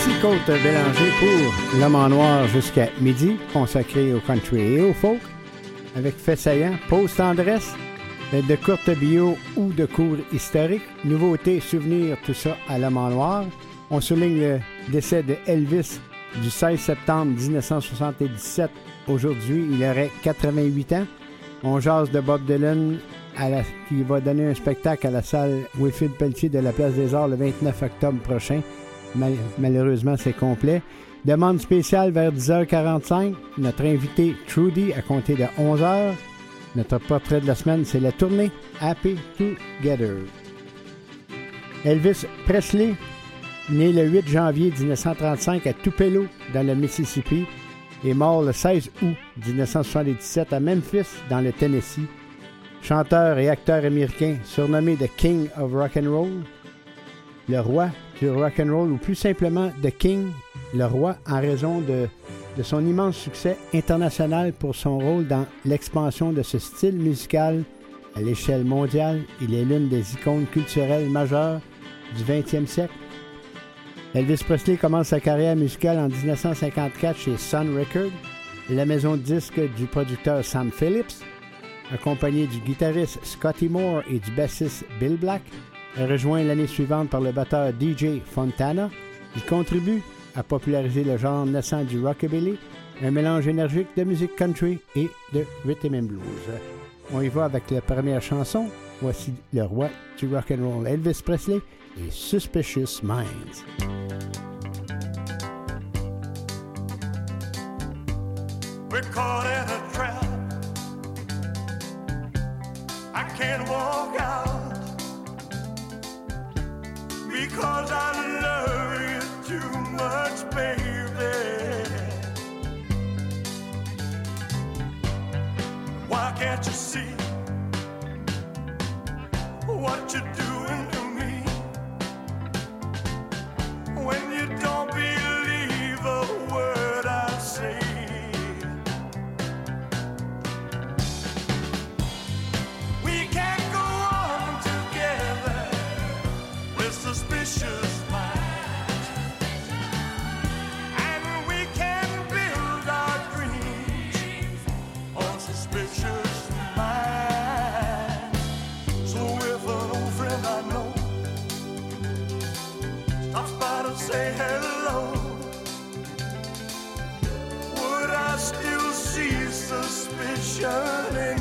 Ici Côte Bélanger pour L'homme en noir jusqu'à midi, consacré au country et au folk, avec fait saillant, pause tendresse, de courtes bio ou de cours historiques, nouveautés, souvenirs, tout ça à L'homme en noir. On souligne le décès de Elvis du 16 septembre 1977. Aujourd'hui, il aurait 88 ans. On jase de Bob Dylan qui va donner un spectacle à la salle Wilfrid Pelletier de la Place des Arts le 29 octobre prochain malheureusement, c'est complet. Demande spéciale vers 10h45. Notre invité Trudy à compter de 11h. Notre portrait de la semaine, c'est la tournée Happy Together. Elvis Presley, né le 8 janvier 1935 à Tupelo, dans le Mississippi, est mort le 16 août 1977 à Memphis, dans le Tennessee. Chanteur et acteur américain, surnommé The King of Rock and Roll, le roi du rock and roll ou plus simplement The King, le roi, en raison de, de son immense succès international pour son rôle dans l'expansion de ce style musical à l'échelle mondiale. Il est l'une des icônes culturelles majeures du 20e siècle. Elvis Presley commence sa carrière musicale en 1954 chez Sun Records, la maison de disques du producteur Sam Phillips, accompagné du guitariste Scotty Moore et du bassiste Bill Black. Rejoint l'année suivante par le batteur DJ Fontana. Il contribue à populariser le genre naissant du rockabilly, un mélange énergique de musique country et de rhythm and blues. On y va avec la première chanson. Voici le roi du rock and roll, Elvis Presley et Suspicious Minds. Because I love you too much, baby. Why can't you see what you're doing to me when you don't shining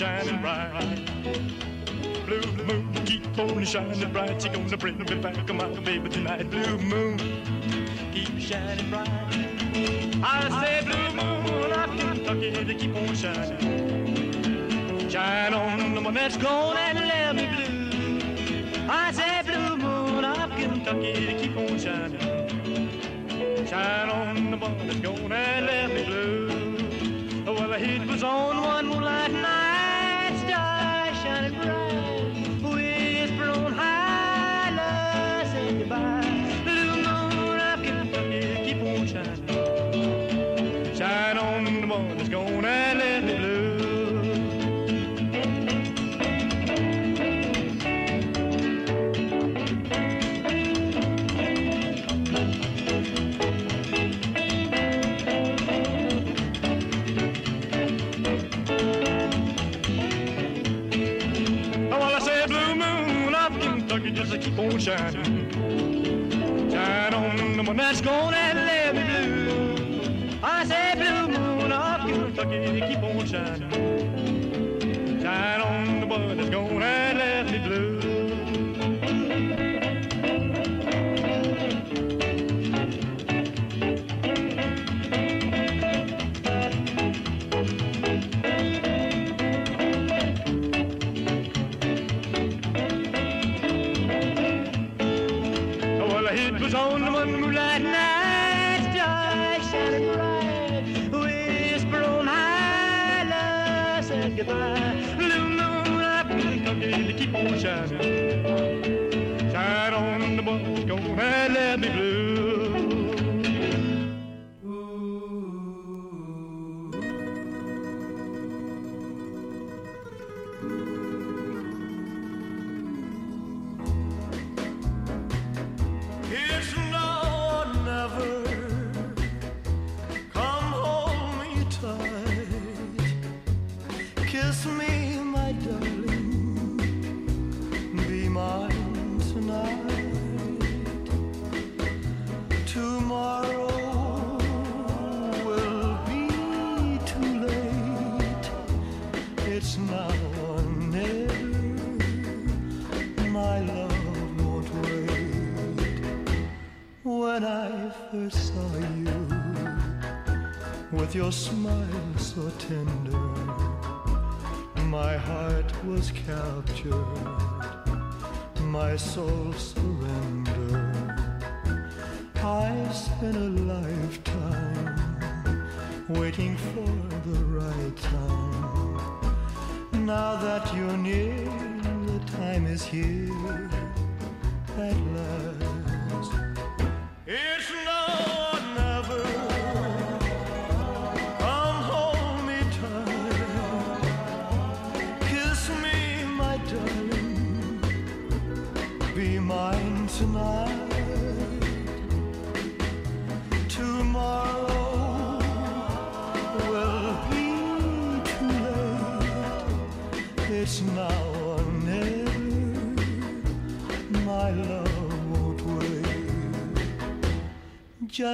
shining bright. Blue moon, keep on shining bright. You're gonna bring me back, my baby, tonight. Blue moon, keep shining bright. I say, blue moon, I'm Kentucky, to keep on shining. Shine on, the one that's gone.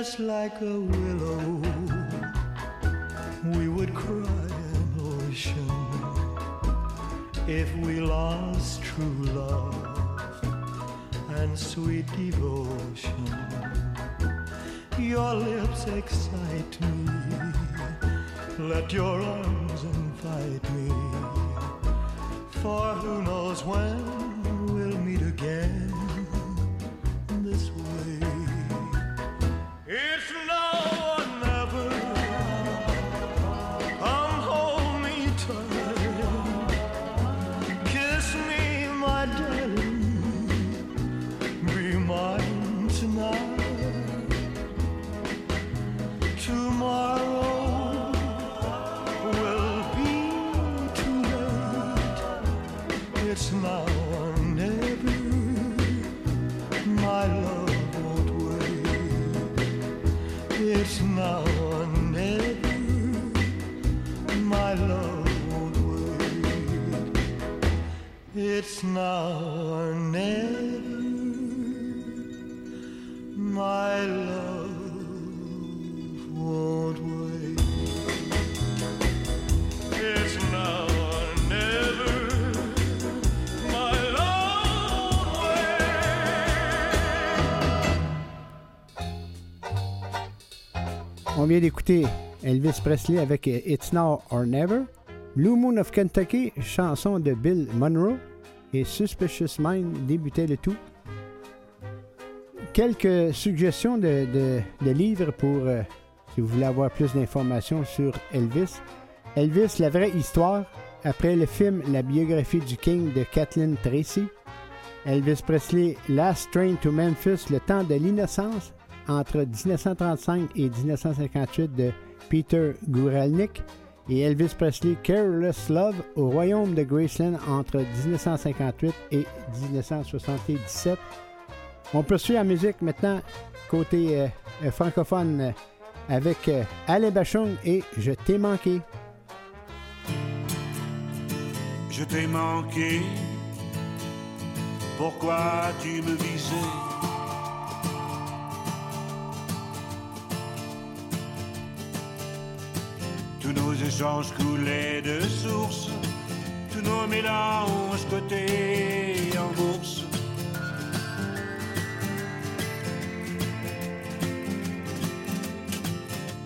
just like a willow. On vient d'écouter Elvis Presley avec It's Now or Never. Blue Moon of Kentucky, chanson de Bill Monroe. Et Suspicious Mind débutait le tout. Quelques suggestions de, livres pour euh, si vous voulez avoir plus d'informations sur Elvis. Elvis, la vraie histoire, après le film La biographie du King de Kathleen Tracy. Elvis Presley, Last Train to Memphis, Le temps de l'innocence, entre 1935 et 1958 de Peter Guralnick et Elvis Presley Careless Love au royaume de Graceland entre 1958 et 1977. On poursuit la musique maintenant côté euh, euh, francophone euh, avec Alain Bachung et Je t'ai manqué. Je t'ai manqué, pourquoi tu me visais? Tous nos échanges coulaient de source, tous nos mélanges cotés en bourse.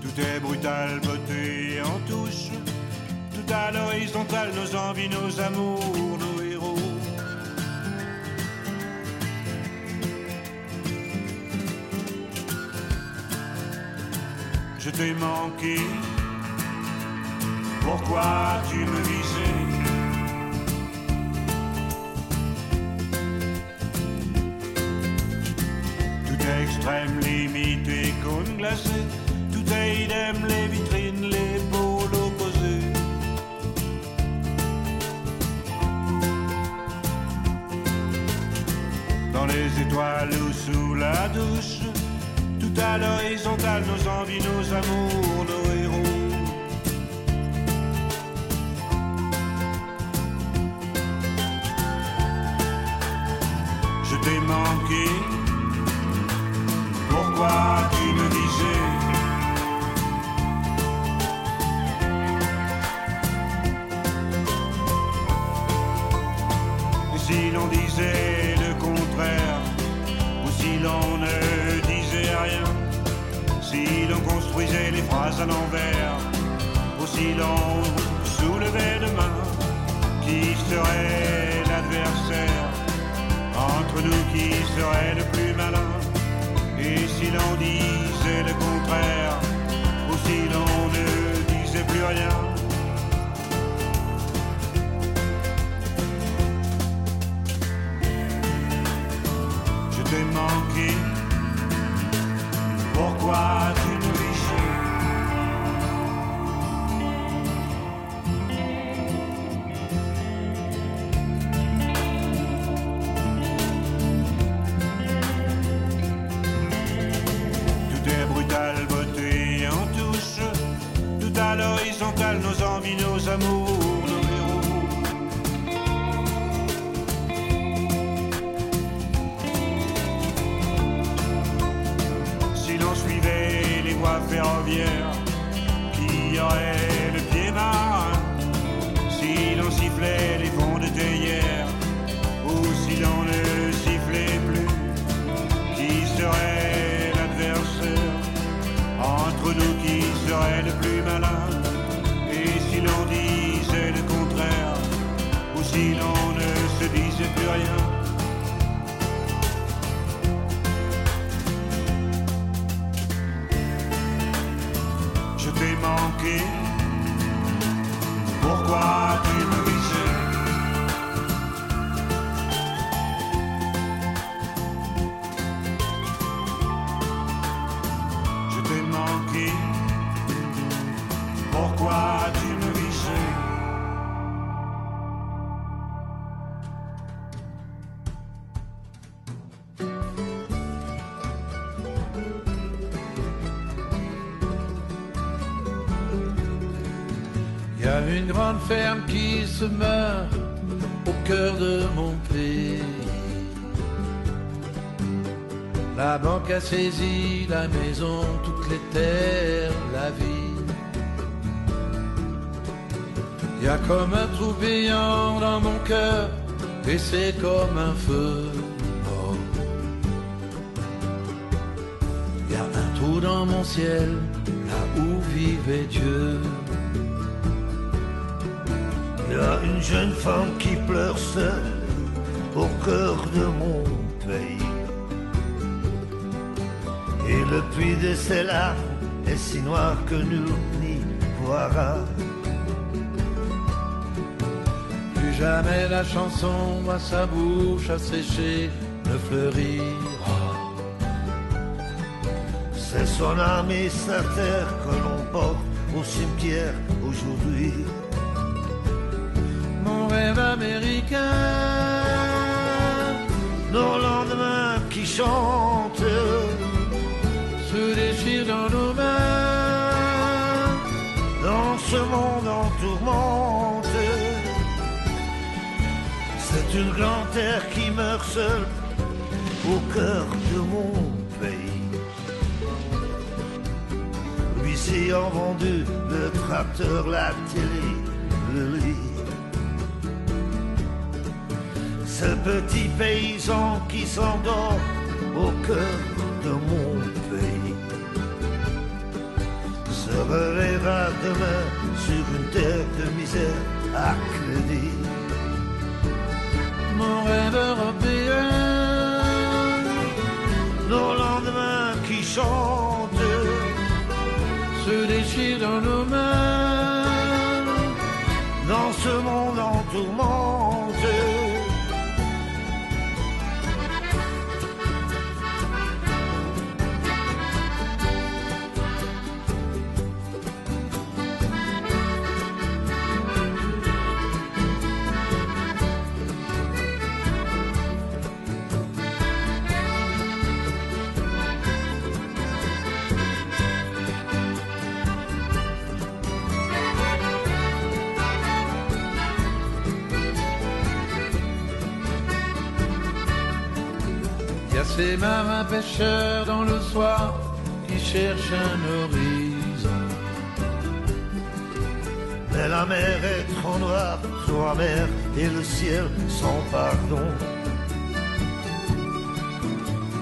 Tout est brutal, beauté en touche, tout à l'horizontale, nos envies, nos amours, nos héros. Je t'ai manqué pourquoi tu me visais Tout est extrême, limite et cône. Tout est idem, les vitrines, les pôles opposés. Dans les étoiles ou sous la douche, tout à l'horizontale, nos envies, nos amours, nos héros. Pourquoi tu me disais Et si l'on disait le contraire, ou si l'on ne disait rien, si l'on construisait les phrases à l'envers, ou si l'on soulevait demain, qui serait l'adversaire? Entre nous qui serait le plus malin Et si l'on disait le contraire Ou si l'on ne disait plus rien. Je t'ai manqué. Pourquoi tu A saisi la maison, toutes les terres, la vie. Y a comme un trou béant dans mon cœur, et c'est comme un feu mort. Y a un trou dans mon ciel, là où vivait Dieu. Y a une jeune femme qui pleure seule le puits de ses larmes est si noir que nul n'y voira. Plus jamais la chanson à sa bouche asséchée ne fleurira. C'est son âme et sa terre que l'on porte au cimetière aujourd'hui. Mon rêve américain, Nos lendemains qui chantent, dans nos mains. dans ce monde en tourmente. C'est une grande terre qui meurt seule au cœur de mon pays. L'huissier ont vendu le tracteur, la télé, le. Ce petit paysan qui s'endort au cœur de mon pays se réveillera demain sur une terre de misère à crédit. Mon rêve européen, Nos lendemains qui chantent, se déchire dans nos mains. dans ce monde en tourmente. Ces marins pêcheurs dans le soir qui cherchent un horizon. Mais la mer est trop noire, trop amère, et le ciel sans pardon.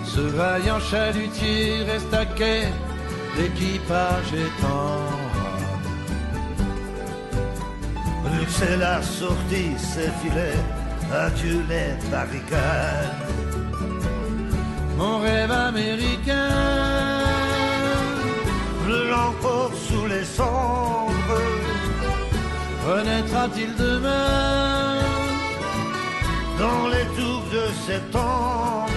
Ce vaillant chalutier reste à quai, l'équipage est en rade. C'est la sortie, ses filets, adieu les barricades. Mon rêve américain, Brûle encore sous les cendres, renaîtra-t-il demain dans les tours de septembre.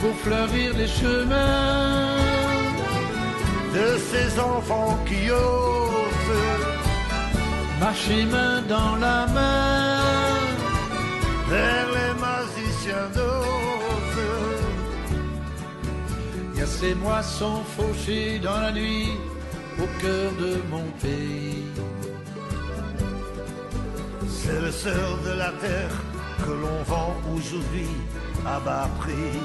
pour fleurir les chemins de ces enfants qui osent Marcher main dans la main, vers les magiciens d'ose. Ces moissons fauchées dans la nuit au cœur de mon pays. C'est le sœur de la terre que l'on vend aujourd'hui à bas prix.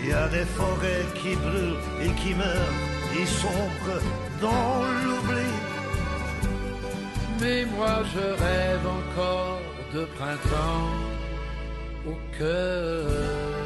Il y a des forêts qui brûlent et qui meurent, qui sombrent dans l'oubli. Mais moi je rêve encore de printemps au cœur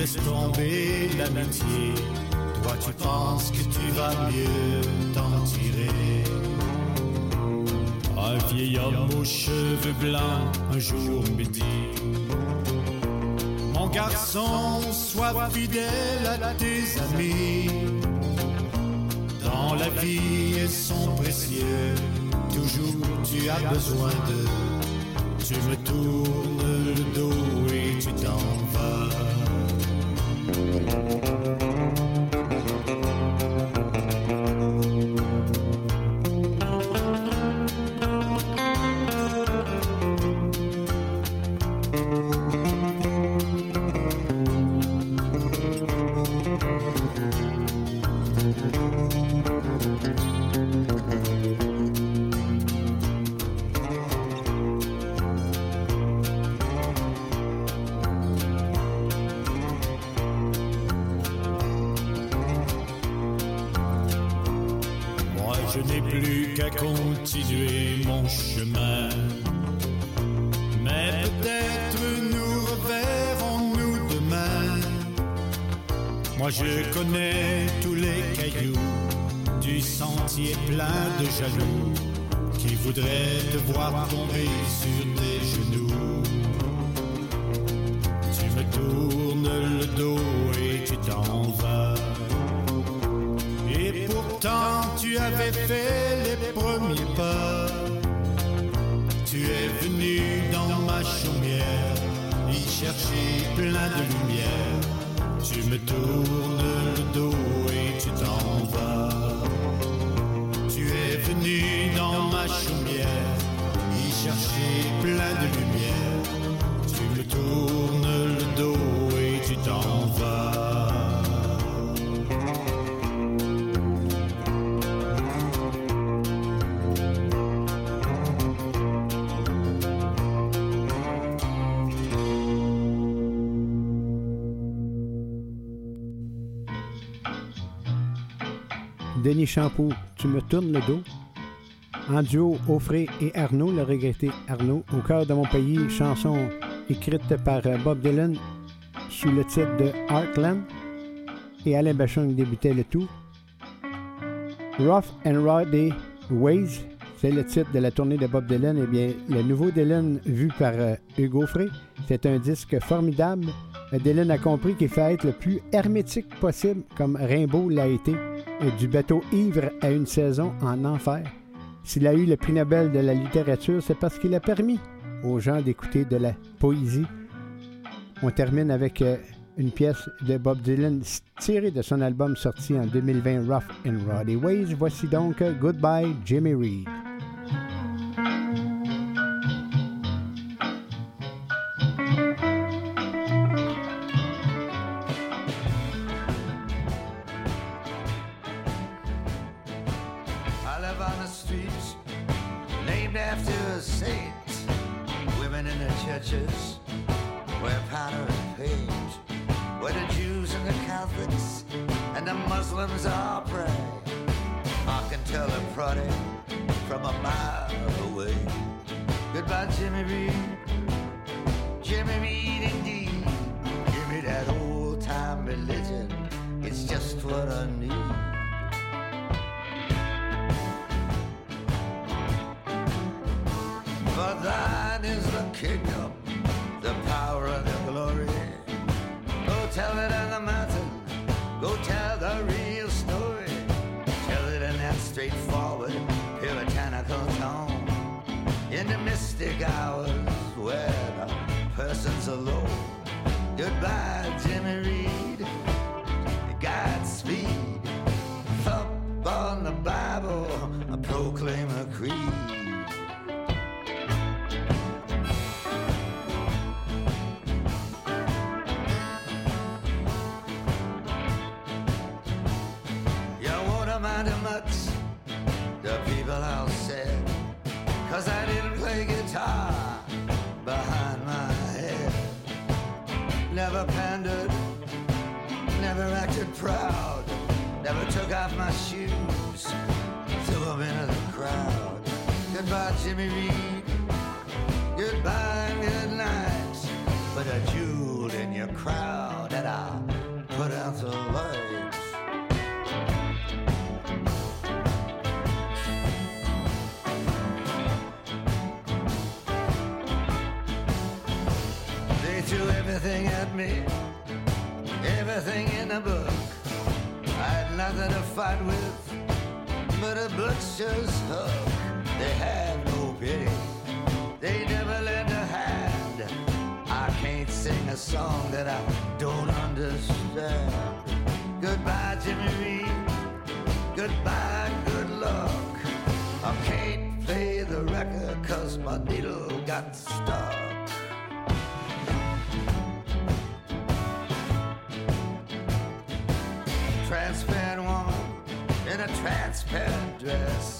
Tu laisses tomber l'amitié Toi tu penses que tu vas mieux t'en tirer Un vieil homme aux cheveux blancs un jour me dit mon garçon, sois fidèle à tes amis. Dans la vie, ils sont précieux. Toujours, tu as besoin d'eux. Tu me tournes le dos et tu t'en vas. Thank you. Denis Champoux, Tu me tournes le dos. En duo, Offrey et Arnaud, le regretté Arnaud, Au cœur de mon pays, chanson écrite par euh, Bob Dylan sous le titre de Heartland. Et Alain Bachung débutait le tout. Rough and Rowdy Ways, c'est le titre de la tournée de Bob Dylan. Eh bien, le nouveau Dylan vu par euh, Hugo Frey, c'est un disque formidable. Euh, Dylan a compris qu'il fallait être le plus hermétique possible, comme Rimbaud l'a été, et du bateau ivre à une saison en enfer. S'il a eu le prix Nobel de la littérature, c'est parce qu'il a permis aux gens d'écouter de la poésie. On termine avec euh, une pièce de Bob Dylan tirée de son album sorti en 2020, Rough and Roddy Ways. Voici donc euh, Goodbye Jimmy Reed. What I need. For thine is the kingdom, the power and the glory. Go tell it on the mountain, go tell the real story. Tell it in that straightforward, puritanical tone. In the mystic hours where the person's alone. Goodbye, Jimmy Reed. Behind my head. Never pandered, never acted proud. Never took off my shoes, Goodbye, Jimmy Reed. Goodbye and good night. Put a jewel in your crowd and I'll put out the lights. They threw everything at me, everything in the book. I had nothing to fight with but a butcher's hook. They have no pity, they never lend a hand. I can't sing a song that I don't understand. Goodbye, Jimmy Reed. Goodbye, good luck. I can't play the record cause my needle got stuck. transparent woman in a transparent dress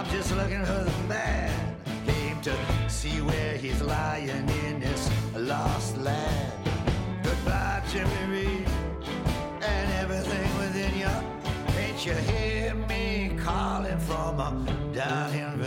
I'm just looking for the man. Came to see where he's lying in this lost land. Goodbye, Jimmy Reed, and everything within you. Can't you hear me calling from down in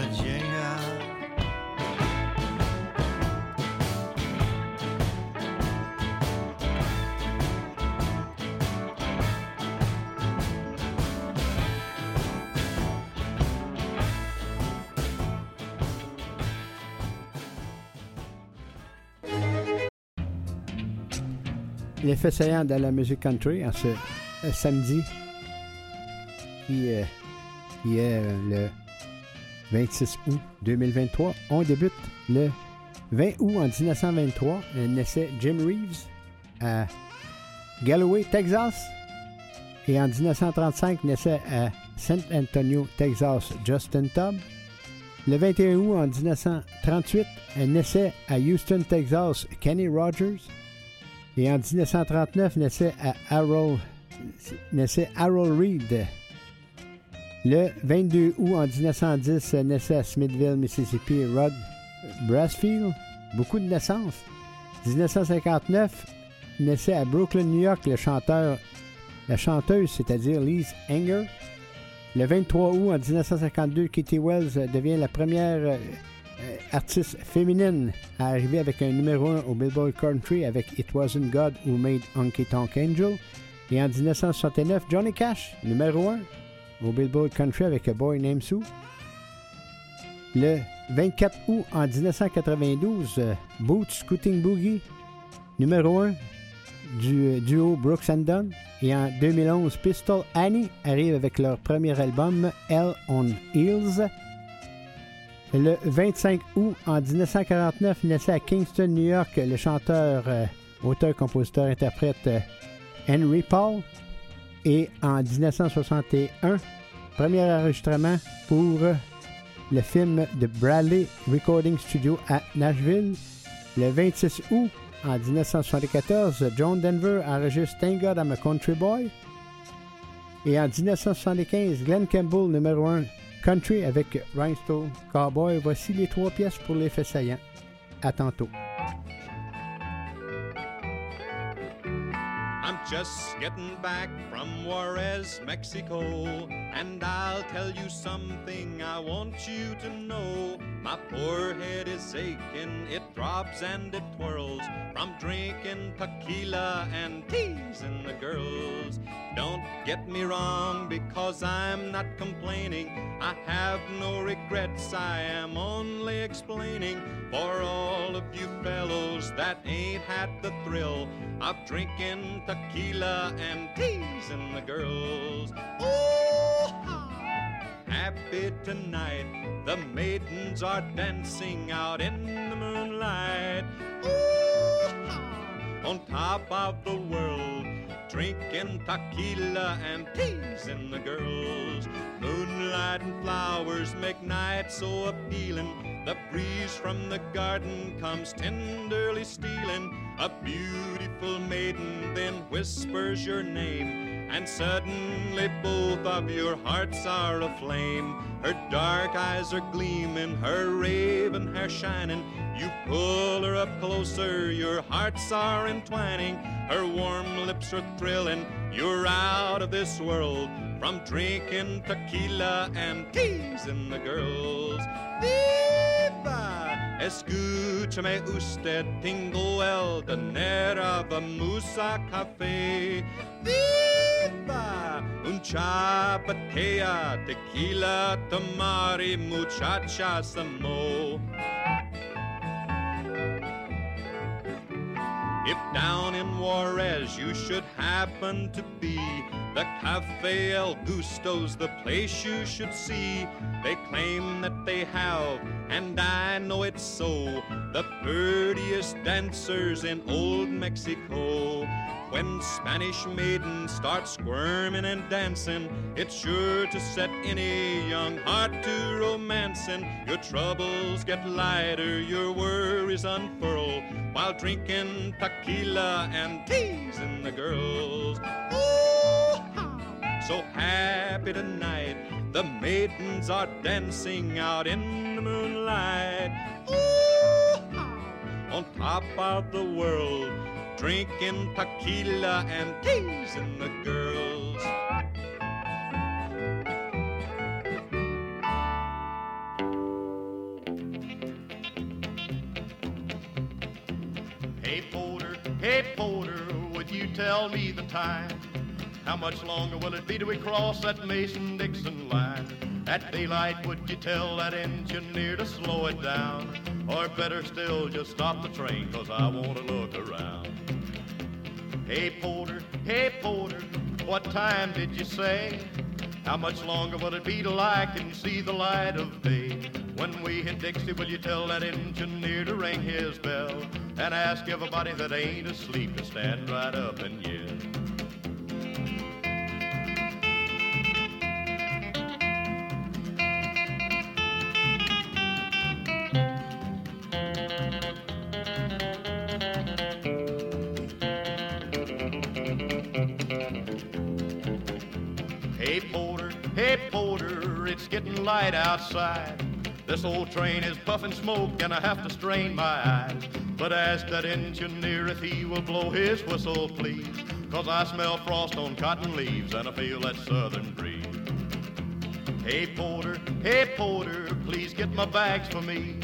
L'effet saillant de la musique country en ce euh, samedi qui, euh, est euh, le 26 août 2023. On débute le 20 août en 1923. Naissait Jim Reeves à Galloway, Texas. Et en 1935, naissait à San Antonio, Texas, Justin Tubb. Le 21 août en 1938, naissait à Houston, Texas, Kenny Rogers. Et en 1939, naissait Harold, Reed. Le 22 août en 1910, naissait à Smithville, Mississippi, Rod Brasfield. Beaucoup de naissances. 1959, naissait à Brooklyn, New York, la chanteuse, c'est-à-dire Lise Anger. Le 23 août en 1952, Kitty Wells devient la première euh, artiste féminine à arriver avec un numéro 1 au Billboard Country avec It Wasn't God Who Made Honky Tonk Angel. Et en 1969, Johnny Cash, numéro 1 au Billboard Country avec A Boy Named Sue. Le 24 août en 1992, euh, Boots Scooting Boogie, numéro 1 du euh, duo Brooks and Dunn. Et en 2011, Pistol Annie arrive avec leur premier album, Hell on Heels. Le 25 août en 1949, naissait à Kingston, New York, le chanteur, euh, auteur, compositeur, interprète euh, Henry Paul. Et en 1961, premier enregistrement pour euh, le film de Bradley Recording Studio à Nashville. Le 26 août en 1974, John Denver enregistre Thank God I'm a Country Boy. Et en 1975, Glenn Campbell, numéro 1 Country avec Rhinestone Cowboy. Voici les trois pièces pour l'effet saillant. À tantôt. I'm just getting back from Juarez, Mexico, and I'll tell you something I want you to know. My poor head is aching, it throbs and it twirls from drinking tequila and teasing the girls. Don't get me wrong, because I'm not complaining. I have no regrets, I am only explaining for all of you fellows that ain't had the thrill of drinking tequila and teasing the girls. Oh, happy tonight, the maidens are dancing out in the moonlight. On top of the world, drinking tequila and teasing the girls. Moonlight and flowers make night so appealing. The breeze from the garden comes tenderly stealing. A beautiful maiden then whispers your name, and suddenly both of your hearts are aflame. Her dark eyes are gleaming, her raven hair shining. You pull her up closer, your hearts are entwining. Her warm lips are thrilling, you're out of this world from drinking tequila and teasing the girls. Viva! Escúchame usted, tengo el dinero, vamos a café. Viva! Un chapatea, tequila, tamari, muchacha, samo. If down in Juarez you should happen to be, the Cafe El Gusto's the place you should see. They claim that they have, and I know it's so, the prettiest dancers in old Mexico. When Spanish maidens start squirming and dancing, it's sure to set any young heart to romancing. Your troubles get lighter, your worries unfurl, while drinking tequila and teasing the girls. Ooh, so happy tonight, the maidens are dancing out in the moonlight. Ooh, on top of the world drinking tequila and teasing the girls. Hey Porter, hey Porter, would you tell me the time? How much longer will it be till we cross that Mason-Dixon line? At daylight, would you tell that engineer to slow it down? Or better still, just stop the train, cause I wanna look around. Hey Porter, hey Porter, what time did you say? How much longer will it be till I can see the light of day? When we hit Dixie, will you tell that engineer to ring his bell and ask everybody that ain't asleep to stand right up and yell? Getting light outside. This old train is puffing smoke and I have to strain my eyes. But ask that engineer if he will blow his whistle, please. Cause I smell frost on cotton leaves and I feel that southern breeze. Hey Porter, hey Porter, please get my bags for me.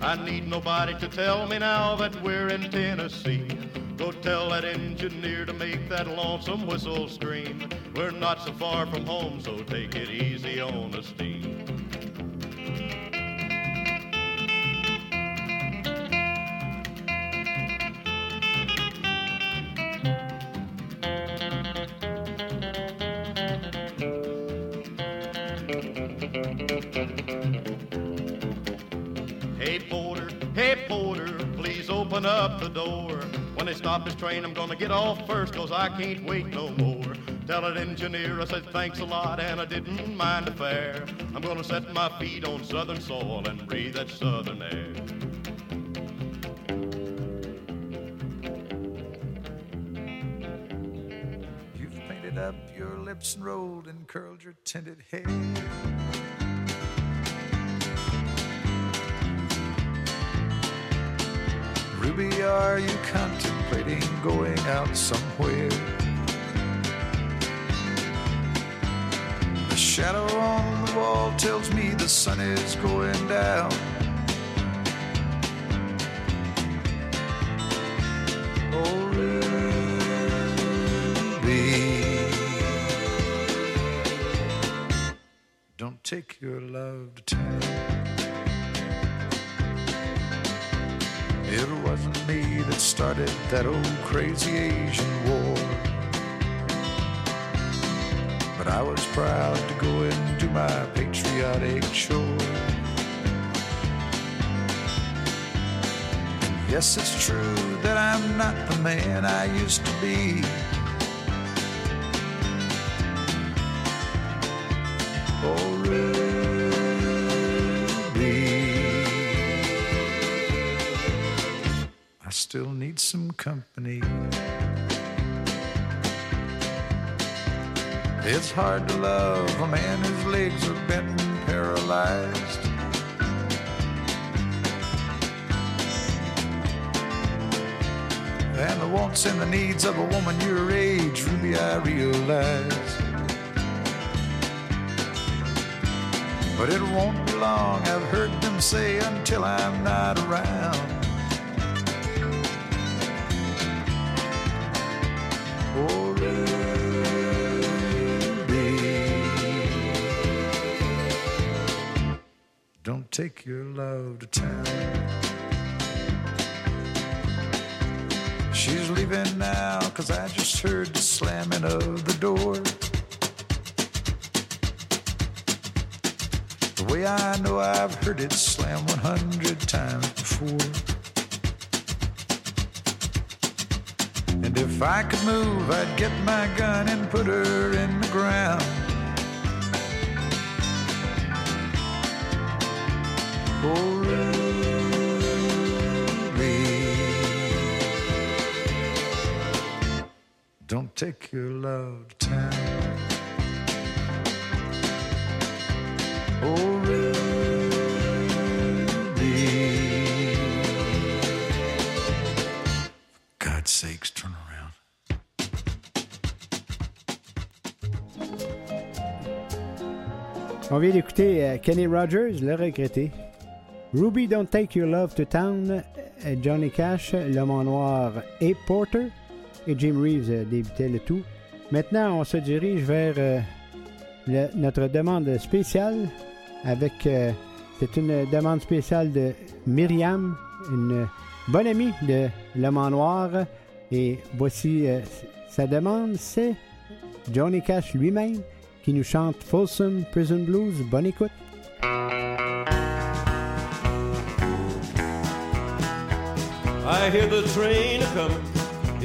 I need nobody to tell me now that we're in Tennessee. Go tell that engineer to make that lonesome whistle scream. We're not so far from home, so take it easy on the steam. Hey Porter, hey Porter, please open up the door. When they stop this train, I'm gonna get off first, cause I can't wait no more. Tell that engineer I said thanks a lot and I didn't mind the fare. I'm gonna set my feet on southern soil and breathe that southern air. You've painted up your lips and rolled and curled your tinted hair. Ruby, are you contemplating going out somewhere? The shadow on the wall tells me the sun is going down. Oh, Ruby, don't take your love to town. Me that started that old crazy Asian war. But I was proud to go and do my patriotic chore. And yes, it's true that I'm not the man I used to be. Oh, Ruby, still need some company. It's hard to love a man whose legs are bent and paralyzed. And the wants and the needs of a woman your age, Ruby, I realize. But it won't be long, I've heard them say, until I'm not around. Take your love to town. She's leaving now, cause I just heard the slamming of the door. The way I know I've heard it slam 100 times before. And if I could move, I'd get my gun and put her in the ground. Take your love to. Oh, sakes, turn around. On vient d'écouter euh, Kenny Rogers, le regretté. Ruby Don't Take Your Love to Town, euh, Johnny Cash, L'homme en noir et Porter. Et Jim Reeves euh, débutait le tout. Maintenant, on se dirige vers euh, notre demande spéciale avec. euh, c'est une demande spéciale de Myriam, une bonne amie de L'homme en noir. Et voici sa demande c'est Johnny Cash lui-même qui nous chante Folsom Prison Blues. Bonne écoute. I hear the train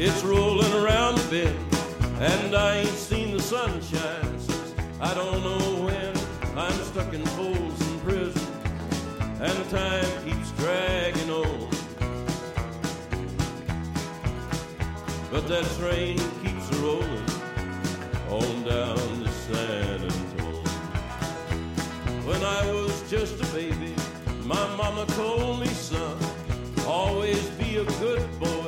it's rolling around the bend, and I ain't seen the sunshine since I don't know when. I'm stuck in Folsom Prison, and time keeps dragging on. But that train keeps rolling on down to San Antonio. When I was just a baby, my mama told me, son, always be a good boy,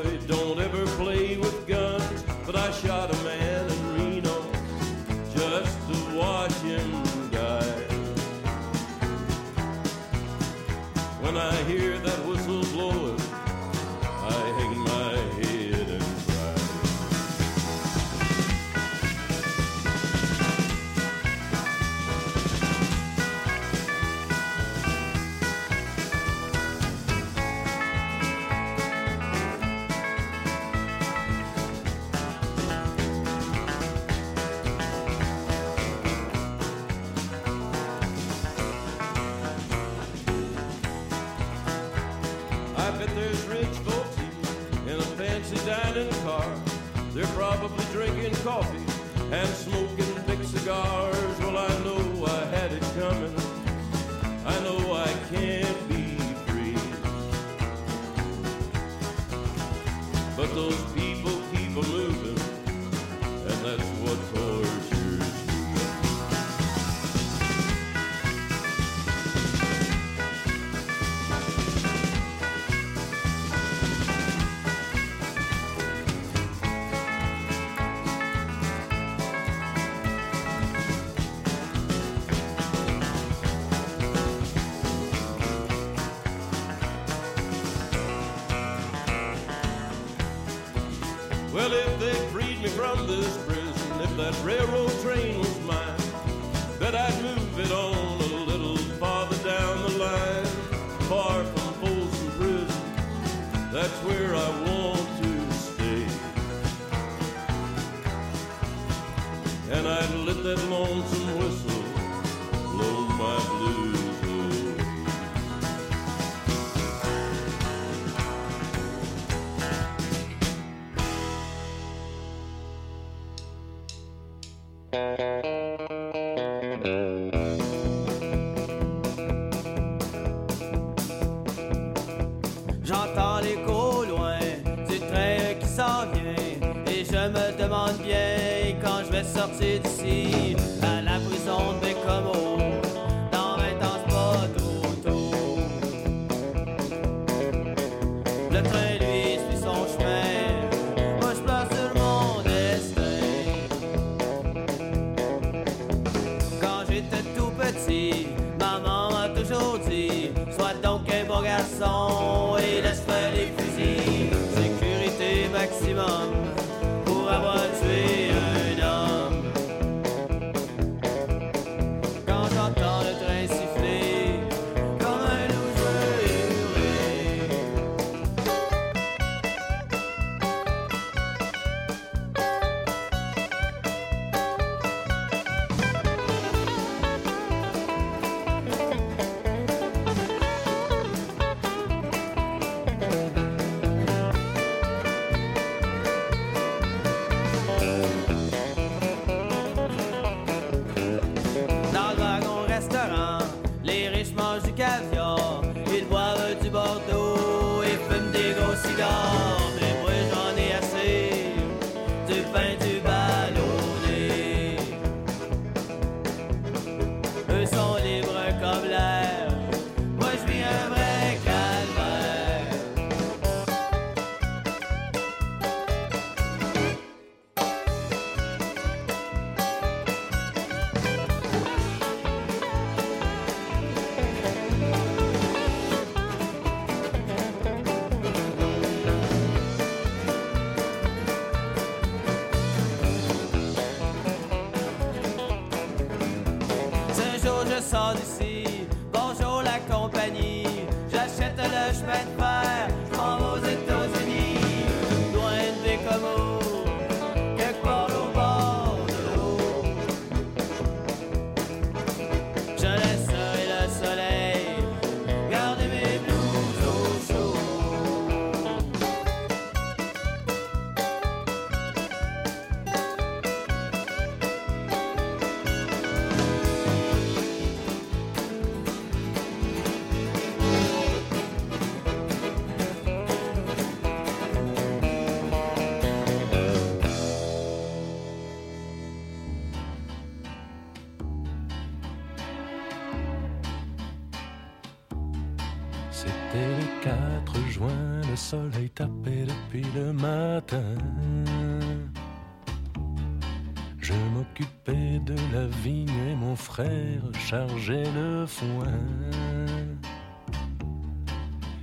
chargeait le foin.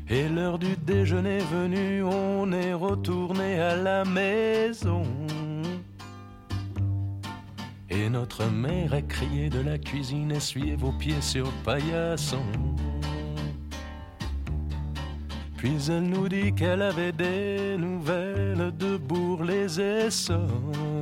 Et l'heure du déjeuner venue, on est retourné à la maison. Et notre mère a crié de la cuisine, essuyez vos pieds sur le paillasson. Puis elle nous dit qu'elle avait des nouvelles de Bourg-les-Essonnes.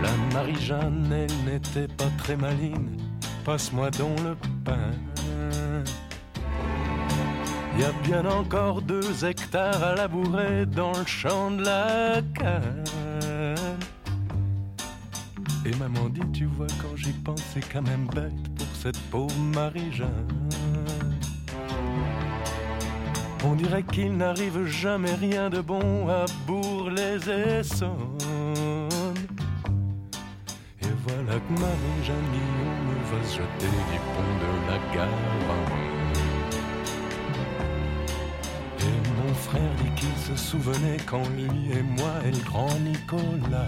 La Marie-Jeanne, elle n'était pas très maline. Passe-moi donc le pain. Y a bien encore deux hectares à labourer dans le champ de la canne. Et maman dit, tu vois, quand j'y pense, c'est quand même bête pour cette pauvre Marie-Jeanne. On dirait qu'il n'arrive jamais rien de bon à Bourg-les-Essonnes. Et voilà que Marie-Jeanne Guillaume va se jeter du pont de la Garonne. Et mon frère dit qu'il se souvenait quand lui et moi et le grand Nicolas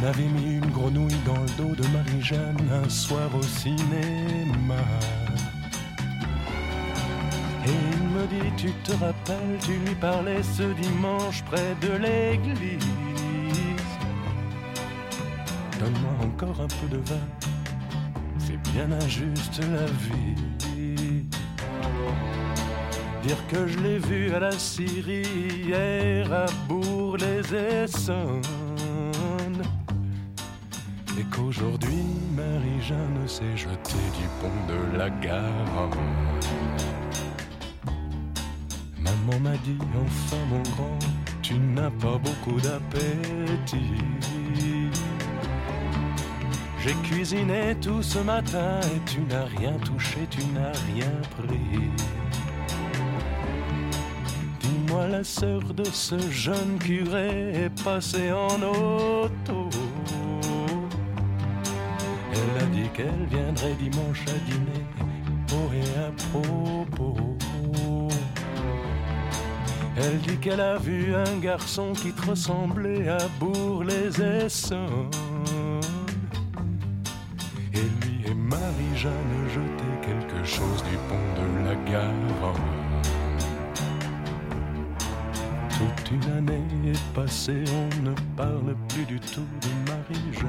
on avait mis une grenouille dans le dos de Marie-Jeanne un soir au cinéma. Tu te rappelles, tu lui parlais ce dimanche près de l'église. Donne-moi encore un peu de vin, c'est bien injuste la vie. Dire que je l'ai vu à la Syrie hier à Bourg-les-Essonnes. Et qu'aujourd'hui, Marie-Jeanne s'est jetée du pont de la Garonne. Maman m'a dit, enfin mon grand, tu n'as pas beaucoup d'appétit. J'ai cuisiné tout ce matin et tu n'as rien touché, tu n'as rien pris. Dis-moi, la sœur de ce jeune curé est passée en auto. Elle a dit qu'elle viendrait dimanche à dîner, pour et à propos. Elle dit qu'elle a vu un garçon qui te ressemblait à Bourg-les-Essonnes. Et lui et Marie-Jeanne jetaient quelque chose du pont de la Garonne. Toute une année est passée, on ne parle plus du tout de Marie-Jeanne.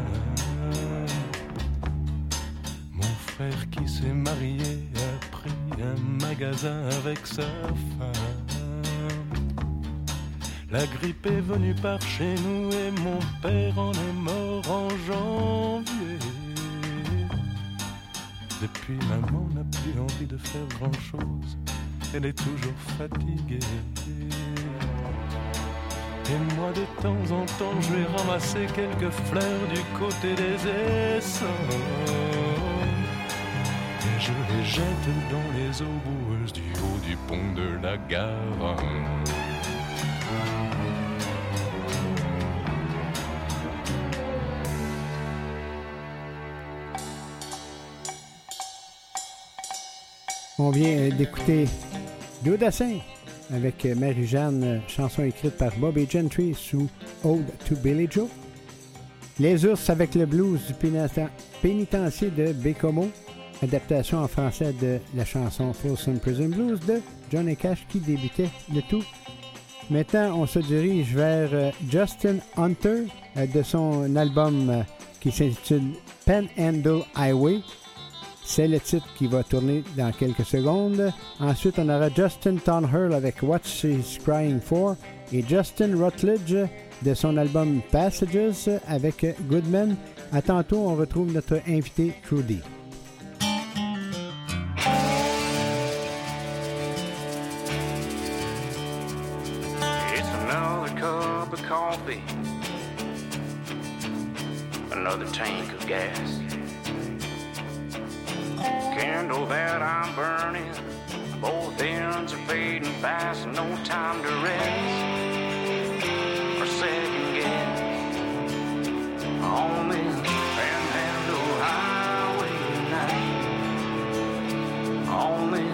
Mon frère qui s'est marié a pris un magasin avec sa femme. La grippe est venue par chez nous et mon père en est mort en janvier. Depuis, maman n'a plus envie de faire grand chose. Elle est toujours fatiguée. Et moi, de temps en temps, je vais ramasser quelques fleurs du côté des Essonnes. Et je les jette dans les eaux boueuses du haut du pont de la Garonne. On vient d'écouter Dodassin avec Marie-Jeanne, chanson écrite par Bobby Gentry sous Ode to Billy Joe. Les ours avec le blues du péniten- pénitencier de Bécomo, adaptation en français de la chanson Folsom Prison Blues de Johnny Cash qui débutait le tout. Maintenant, on se dirige vers euh, Justin Hunter euh, de son album euh, qui s'intitule Panhandle Highway. C'est le titre qui va tourner dans quelques secondes. Ensuite, on aura Justin Tonhurl avec What She's Crying For et Justin Rutledge de son album Passages avec Goodman. À tantôt, on retrouve notre invité Trudy. Another tank of gas. candle that I'm burning. Both ends are fading fast, no time to rest or second guess on this Panhandle Highway night, On this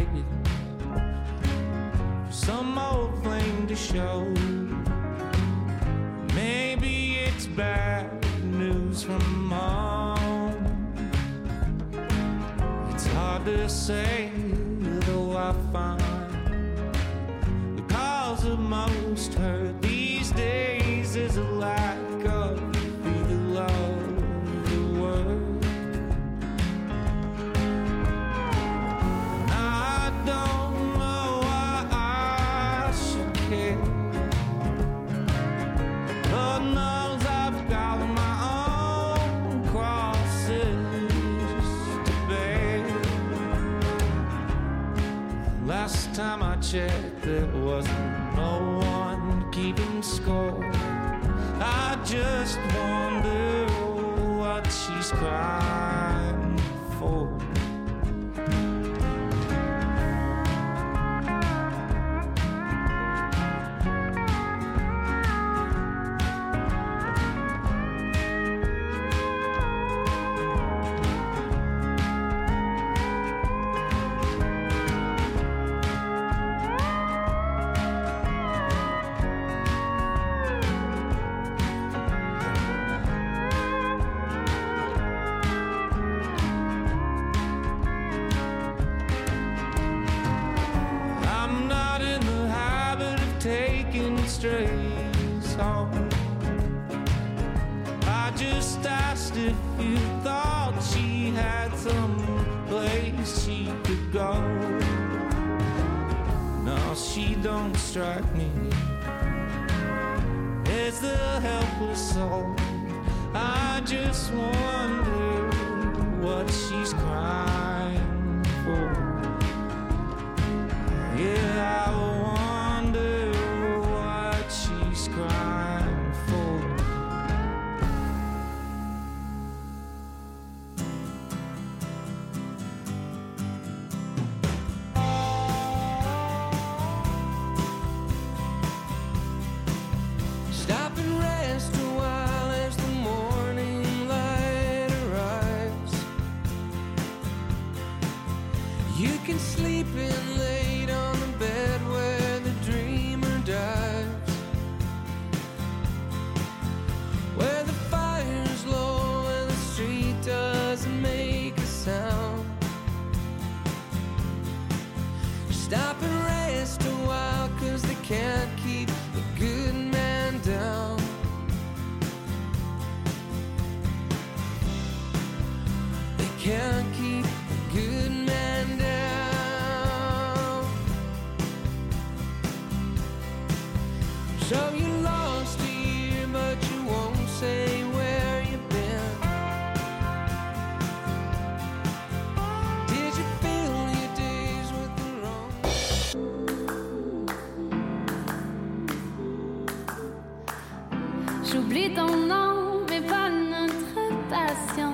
waiting for some old flame to show. Maybe it's bad news from mom. It's hard to say. J'oublie ton nom, mais pas notre passion.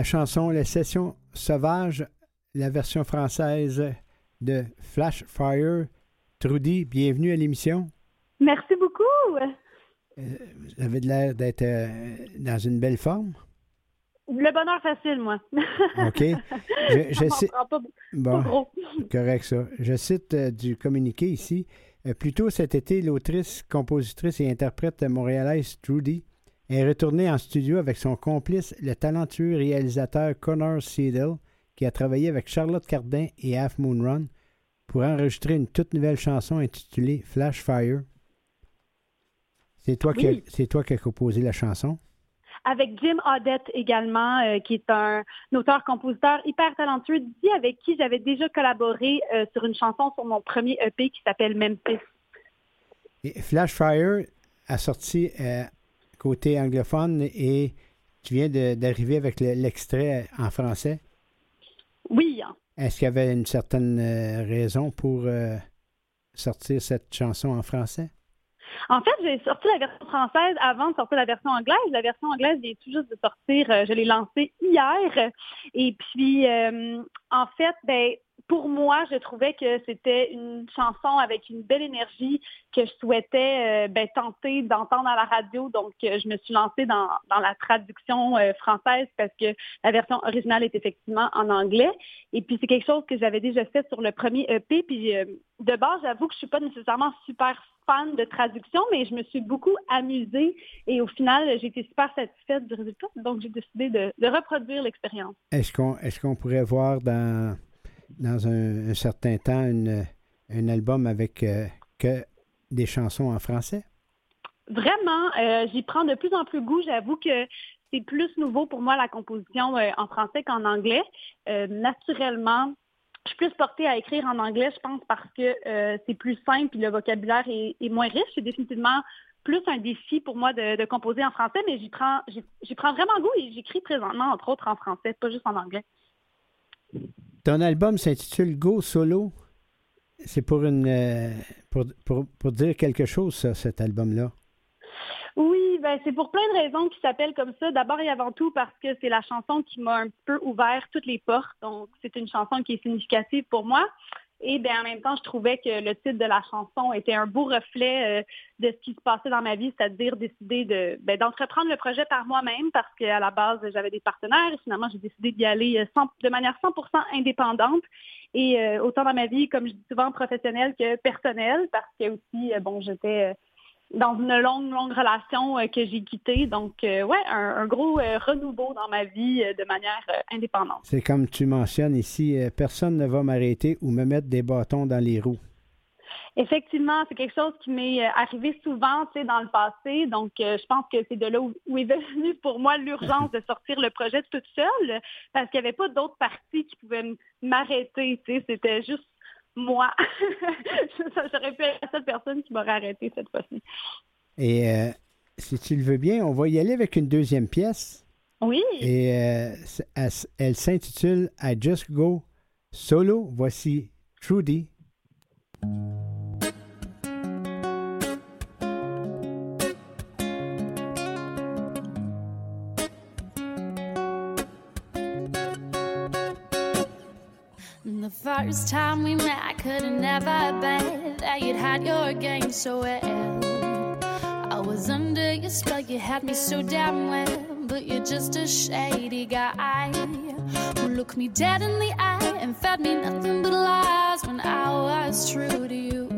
La chanson La Session Sauvage, la version française de Flash Fire. Trudy, bienvenue à l'émission. Merci beaucoup. Vous avez l'air d'être euh, dans une belle forme. Le bonheur facile, moi. OK. Je, je cite- pas, Bon, pas gros. correct ça. Je cite euh, du communiqué ici. Euh, plus tôt cet été, l'autrice, compositrice et interprète montréalaise Trudy est retournée en studio avec son complice, le talentueux réalisateur Connor Seidel, qui a travaillé avec Charlotte Cardin et Half Moon Run pour enregistrer une toute nouvelle chanson intitulée Flash Fire. C'est toi, qui Oui. as- c'est toi qui as composé la chanson? Avec Jim Audette également, euh, qui est un, un auteur-compositeur hyper talentueux d'ici, avec qui j'avais déjà collaboré euh, sur une chanson sur mon premier EP qui s'appelle Memphis. Et Flash Fire a sorti euh, côté anglophone et tu viens d'arriver avec le- l'extrait en français? Oui. Est-ce qu'il y avait une certaine euh, raison pour euh, sortir cette chanson en français? En fait, j'ai sorti la version française avant de sortir la version anglaise. La version anglaise vient tout juste de sortir. euh, Je l'ai lancée hier. Et puis, euh, en fait, ben, pour moi, je trouvais que c'était une chanson avec une belle énergie que je souhaitais euh, ben, tenter d'entendre à la radio. Donc, euh, je me suis lancée dans, la traduction euh, française parce que la version originale est effectivement en anglais. Et puis, c'est quelque chose que j'avais déjà fait sur le premier EP. Puis, de base, j'avoue que je suis pas nécessairement super fan de traduction, mais je me suis beaucoup amusée et au final, j'ai été super satisfaite du résultat. Donc, j'ai décidé de, de reproduire l'expérience. Est-ce qu'on est qu'on pourrait voir dans, dans un, certain temps un album avec euh, que des chansons en français? Vraiment, euh, j'y prends de plus en plus goût. J'avoue que c'est plus nouveau pour moi la composition euh, en français qu'en anglais. Naturellement, je suis plus portée à écrire en anglais, je pense, parce que c'est plus simple et le vocabulaire est, moins riche. C'est définitivement plus un défi pour moi de, de composer en français, mais j'y prends, j'y prends vraiment goût et j'écris présentement, entre autres, en français, pas juste en anglais. Ton album s'intitule Go Solo. C'est pour une euh, pour, dire quelque chose, ça, cet album-là. Oui, ben c'est pour plein de raisons qu'il s'appelle comme ça. D'abord et avant tout parce que c'est la chanson qui m'a un peu ouvert toutes les portes. Donc, c'est une chanson qui est significative pour moi. Et bien, en même temps, je trouvais que le titre de la chanson était un beau reflet euh, de ce qui se passait dans ma vie, c'est-à-dire décider de ben, d'entreprendre le projet par moi-même parce qu'à la base, j'avais des partenaires et finalement, j'ai décidé d'y aller euh, sans- de manière 100% indépendante. Et euh, autant dans ma vie, comme je dis souvent, professionnelle que personnelle, parce que aussi, euh, bon, j'étais euh, dans une longue, longue relation euh, que j'ai quittée. Donc, euh, ouais, un, un gros euh, renouveau dans ma vie de manière indépendante. C'est comme tu mentionnes ici, personne ne va m'arrêter ou me mettre des bâtons dans les roues. Effectivement, c'est quelque chose qui m'est arrivé souvent, tu sais, dans le passé. Donc, euh, je pense que c'est de là où, où est venue pour moi l'urgence de sortir le projet toute seule, parce qu'il n'y avait pas d'autres parties qui pouvaient m'arrêter, tu sais. C'était juste moi. J'aurais pu être la seule personne qui m'aurait arrêté cette fois-ci. Et euh, si tu le veux bien, on va y aller avec une deuxième pièce. Oui. Et euh, elle s'intitule I Just Go Solo. Voici Trudy. First time we met, I could have never bet that you'd had your game so well. I was under your spell, you had me so damn well. But you're just a shady guy who looked me dead in the eye and fed me nothing but lies when I was true to you.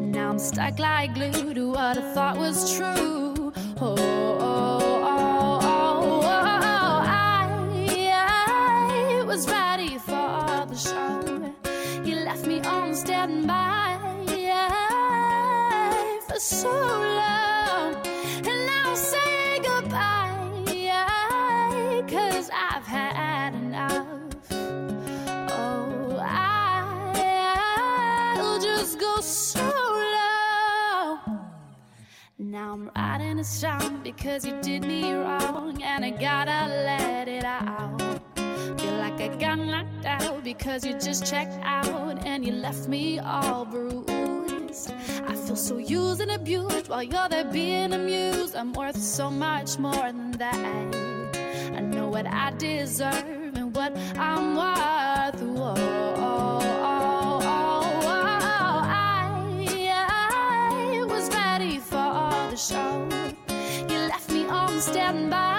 Now I'm stuck like glue to what I thought was true. Oh, oh, oh, oh, oh, oh. I, I was ready on standby for so long, and now say goodbye. Cause I've had enough. Oh, I'll just go solo. Now I'm writing a song because you did me wrong, and I gotta let it out. Feel like I got knocked out because you just checked out and you left me all bruised. I feel so used and abused while you're there being amused. I'm worth so much more than that. I know what I deserve and what I'm worth. Whoa, oh, oh, oh, oh. I was ready for the show. You left me on standby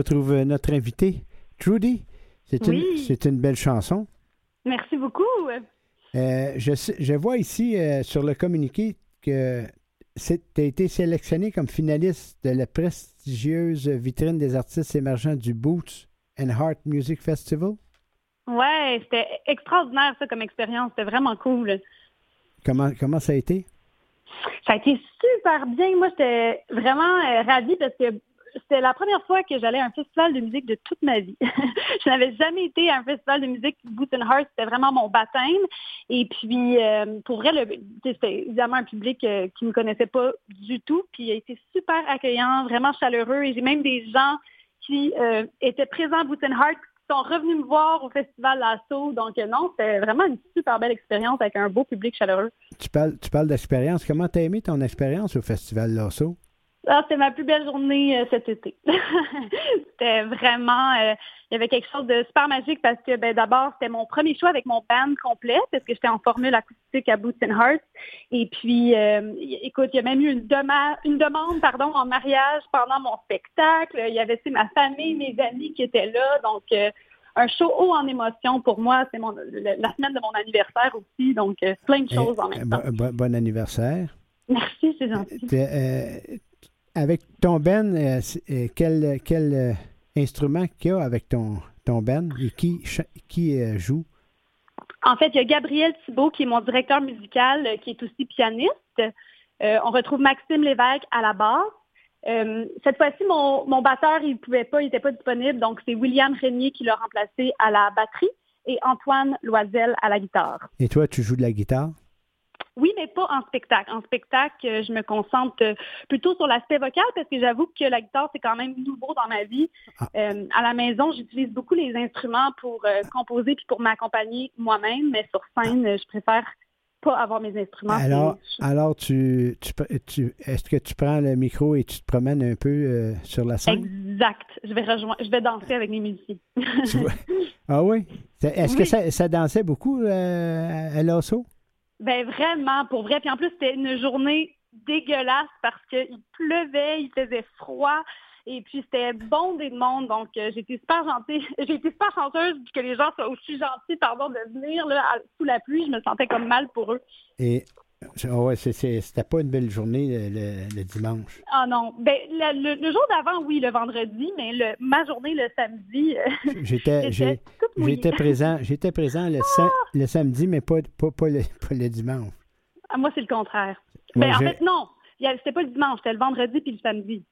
retrouve euh, notre invité, Trudy, c'est une, Oui. c'est une belle chanson. Merci beaucoup. Euh, je, je vois ici euh, sur le communiqué que tu as été sélectionné comme finaliste de la prestigieuse vitrine des artistes émergents du Boots and Heart Music Festival. Ouais, c'était extraordinaire ça comme expérience. C'était vraiment cool. Comment, comment ça a été? Ça a été super bien. Moi, j'étais vraiment euh, ravie parce que c'était la première fois que j'allais à un festival de musique de toute ma vie. je n'avais jamais été à un festival de musique Boots and Heart. C'était vraiment mon baptême. Et puis, euh, pour vrai, c'était évidemment un public euh, qui ne me connaissait pas du tout. Puis, il a été super accueillant, vraiment chaleureux. Et j'ai même des gens qui euh, étaient présents à Boots and Heart qui sont revenus me voir au festival Lasso. Donc, non, c'était vraiment une super belle expérience avec un beau public chaleureux. Tu parles, tu parles d'expérience. Comment t'as aimé ton expérience au Festival Lasso? Ah, c'était ma plus belle journée euh, cet été. c'était vraiment, euh, il y avait quelque chose de super magique parce que ben, d'abord, c'était mon premier show avec mon band complet parce que j'étais en formule acoustique à Boots and Hearts. Et puis, euh, écoute, il y a même eu une, dema- une demande pardon, en mariage pendant mon spectacle. Il y avait ma famille, mes amis qui étaient là. Donc, un show haut en émotion pour moi. C'est mon, la semaine de mon anniversaire aussi. Donc, plein de choses en même temps. bon anniversaire. Merci, c'est gentil. Avec ton Ben, euh, euh, quel, quel euh, instrument qu'il y a avec ton, ton Ben et qui, qui euh, joue? En fait, il y a Gabriel Thibault, qui est mon directeur musical, qui est aussi pianiste. On retrouve Maxime Lévesque à la basse. Cette fois-ci, mon, mon batteur, il pouvait pas, il n'était pas disponible, donc c'est William Régnier qui l'a remplacé à la batterie et Antoine Loisel à la guitare. Et toi, tu joues de la guitare? Oui, mais pas en spectacle. En spectacle, euh, je me concentre euh, plutôt sur l'aspect vocal parce que j'avoue que la guitare, c'est quand même nouveau dans ma vie. Euh, à la maison, j'utilise beaucoup les instruments pour euh, composer puis pour m'accompagner moi-même, mais sur scène, je préfère pas avoir mes instruments. Alors, alors tu, tu, tu- est-ce que tu prends le micro et tu te promènes un peu euh, sur la scène? Exact. Je vais rejoindre, je vais danser avec les musiciens. Ah oui? Est-ce que ça, ça dansait beaucoup à Lasso? Ben vraiment, pour vrai. Puis en plus, c'était une journée dégueulasse parce qu'il pleuvait, il faisait froid. Et puis c'était bondé de monde, donc euh, j'étais super gentille. Été super chanceuse que les gens soient aussi gentils, pardon, de venir là, sous la pluie. Je me sentais comme mal pour eux. Ah ouais, c'était pas une belle journée le, dimanche. Ah non, ben le, le- le jour d'avant, oui, le vendredi, mais le, ma journée le samedi, euh, J'étais j'étais présent, j'étais présent le, le samedi, mais pas, pas, pas, le, pas le dimanche. Ah, moi, c'est le contraire. Moi, ben, en fait, non. C'était pas le dimanche, c'était le vendredi puis le samedi.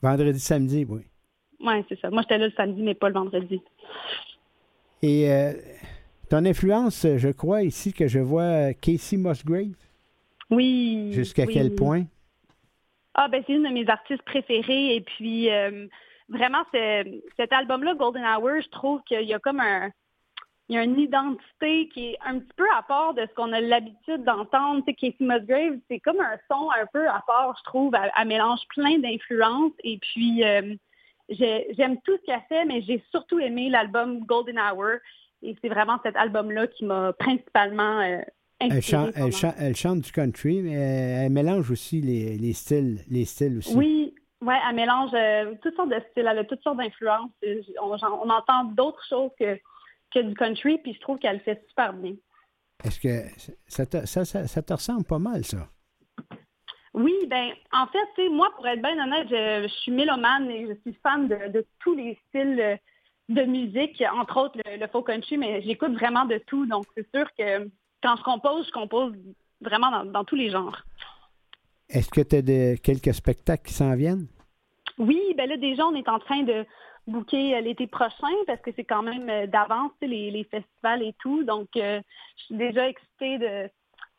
Vendredi, samedi, oui. Oui, c'est ça. Moi, j'étais là le samedi, mais pas le vendredi. Et euh, ton influence, je crois ici que je vois euh, Casey Musgrave? Oui. Jusqu'à oui. quel point? Ah, ben, c'est une de mes artistes préférées. Et puis, euh, vraiment, cet album-là, Golden Hour, je trouve qu'il y a comme un. Il y a une identité qui est un petit peu à part de ce qu'on a l'habitude d'entendre. Tu sais, Casey Musgrave, c'est comme un son un peu à part, je trouve. Elle, elle mélange plein d'influences. Et puis, euh, j'ai- j'aime tout ce qu'elle fait, mais j'ai surtout aimé l'album Golden Hour. Et c'est vraiment cet album-là qui m'a principalement euh, Elle, inspirée chan- elle chante du country, mais elle, elle mélange aussi les, les styles, les styles aussi. Oui, ouais, elle mélange euh, toutes sortes de styles, elle a toutes sortes d'influences. J- On, entend d'autres choses que, que du country, puis je trouve qu'elle le fait super bien. Est-ce que ça te, ça, ça- ça te ressemble pas mal, ça? Oui, ben, en fait, moi, pour être bien honnête, je, je suis mélomane et je suis fan de, de tous les styles euh, de musique, entre autres le, le folk country, mais j'écoute vraiment de tout. Donc, c'est sûr que quand je compose, je compose vraiment dans, dans tous les genres. Est-ce que tu as quelques spectacles qui s'en viennent? Oui, ben là, déjà, on est en train de booker euh, l'été prochain parce que c'est quand même euh, d'avance, les festivals et tout. Donc, euh, je suis déjà excitée de,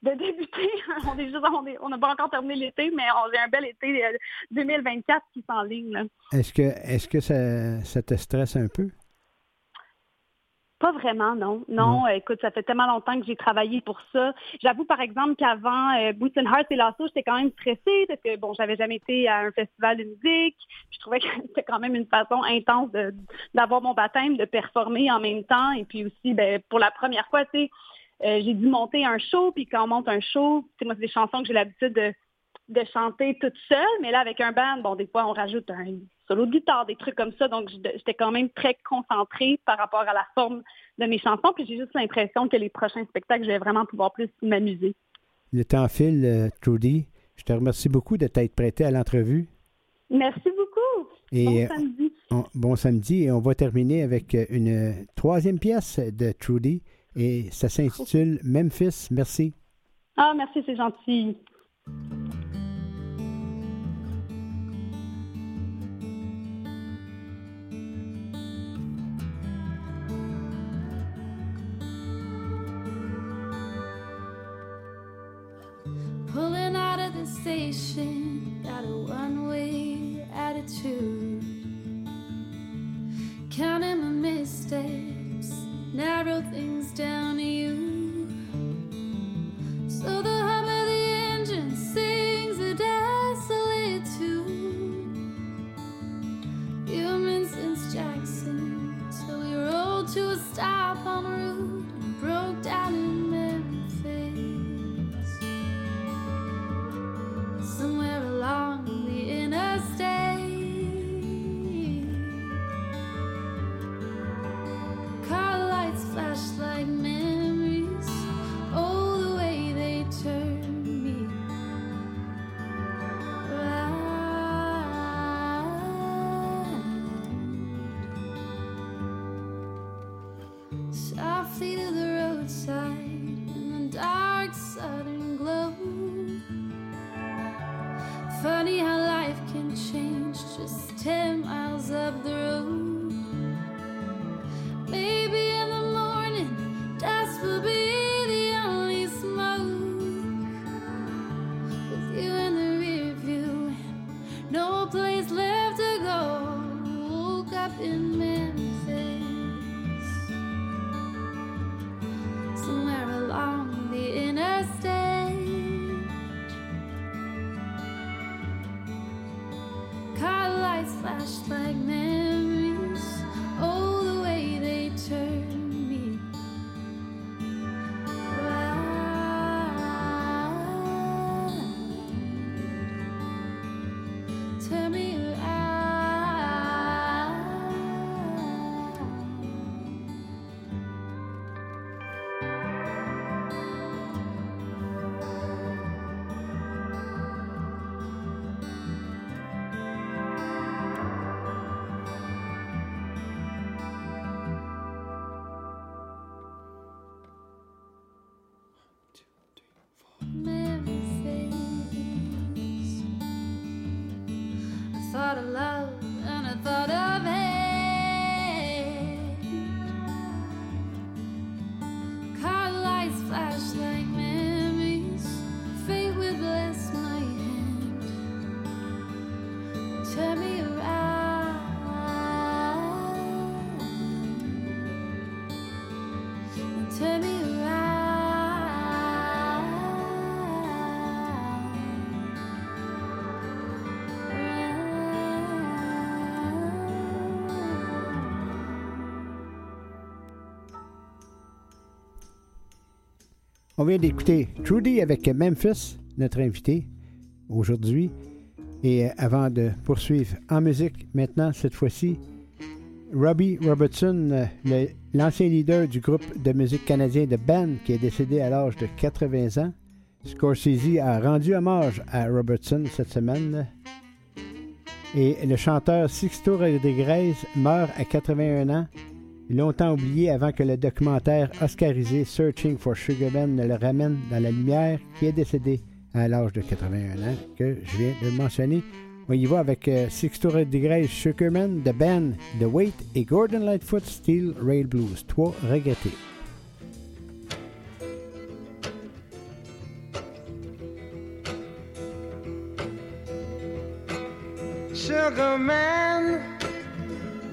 de débuter. on est juste, on n'a pas encore terminé l'été, mais on a un bel été euh, 2024 qui s'enligne. Est-ce que, est-ce que ça, ça te stresse un peu? Pas vraiment, non. Non, euh, écoute, ça fait tellement longtemps que j'ai travaillé pour ça. J'avoue, par exemple, qu'avant euh, Boots and Hearts et Lasso, j'étais quand même stressée parce que, bon, j'avais jamais été à un festival de musique. Je trouvais que c'était quand même une façon intense d'avoir mon baptême, de performer en même temps. Et puis aussi, ben, pour la première fois, tu sais, euh, j'ai dû monter un show. Puis quand on monte un show, moi, c'est des chansons que j'ai l'habitude de de chanter toute seule, mais là, avec un band, bon, des fois, on rajoute un solo de guitare, des trucs comme ça. Donc, j'étais quand même très concentrée par rapport à la forme de mes chansons. Puis j'ai juste l'impression que les prochains spectacles, je vais vraiment pouvoir plus m'amuser. Le temps file, euh, Trudy. Je te remercie beaucoup de t'être prêtée à l'entrevue. Merci beaucoup. Et bon samedi. On, bon samedi. Et on va terminer avec une troisième pièce de Trudy. Et ça s'intitule Memphis. Merci. Ah, merci, c'est gentil. Pulling out of the station, got a one way attitude. Counting my missteps, narrow things down On vient d'écouter Trudy avec Memphis, notre invité aujourd'hui. Et avant de poursuivre en musique, maintenant, cette fois-ci, Robbie Robertson, l'ancien leader du groupe de musique canadien de Band, qui est décédé à l'âge de 80 ans. Scorsese a rendu hommage à Robertson cette semaine. Et le chanteur Sixto Rodriguez meurt à 81 ans, longtemps oublié avant que le documentaire oscarisé Searching for Sugar Man ne le ramène dans la lumière, qui est décédé à l'âge de 81 ans, que je viens de mentionner. On y va avec euh, Sixto Sugarman, The Band, The Wait et Gordon Lightfoot, Steel Rail Blues. Trois regrettés. Sugar man,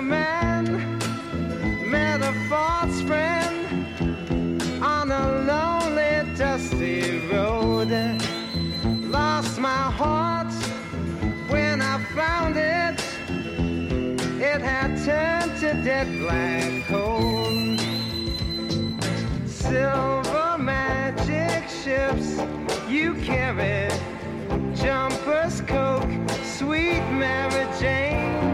man met a false friend on a lonely, dusty road. Lost my heart when I found it. It had turned to dead black coal. Silver magic ships you jumpers, coke, sweet Mary Jane.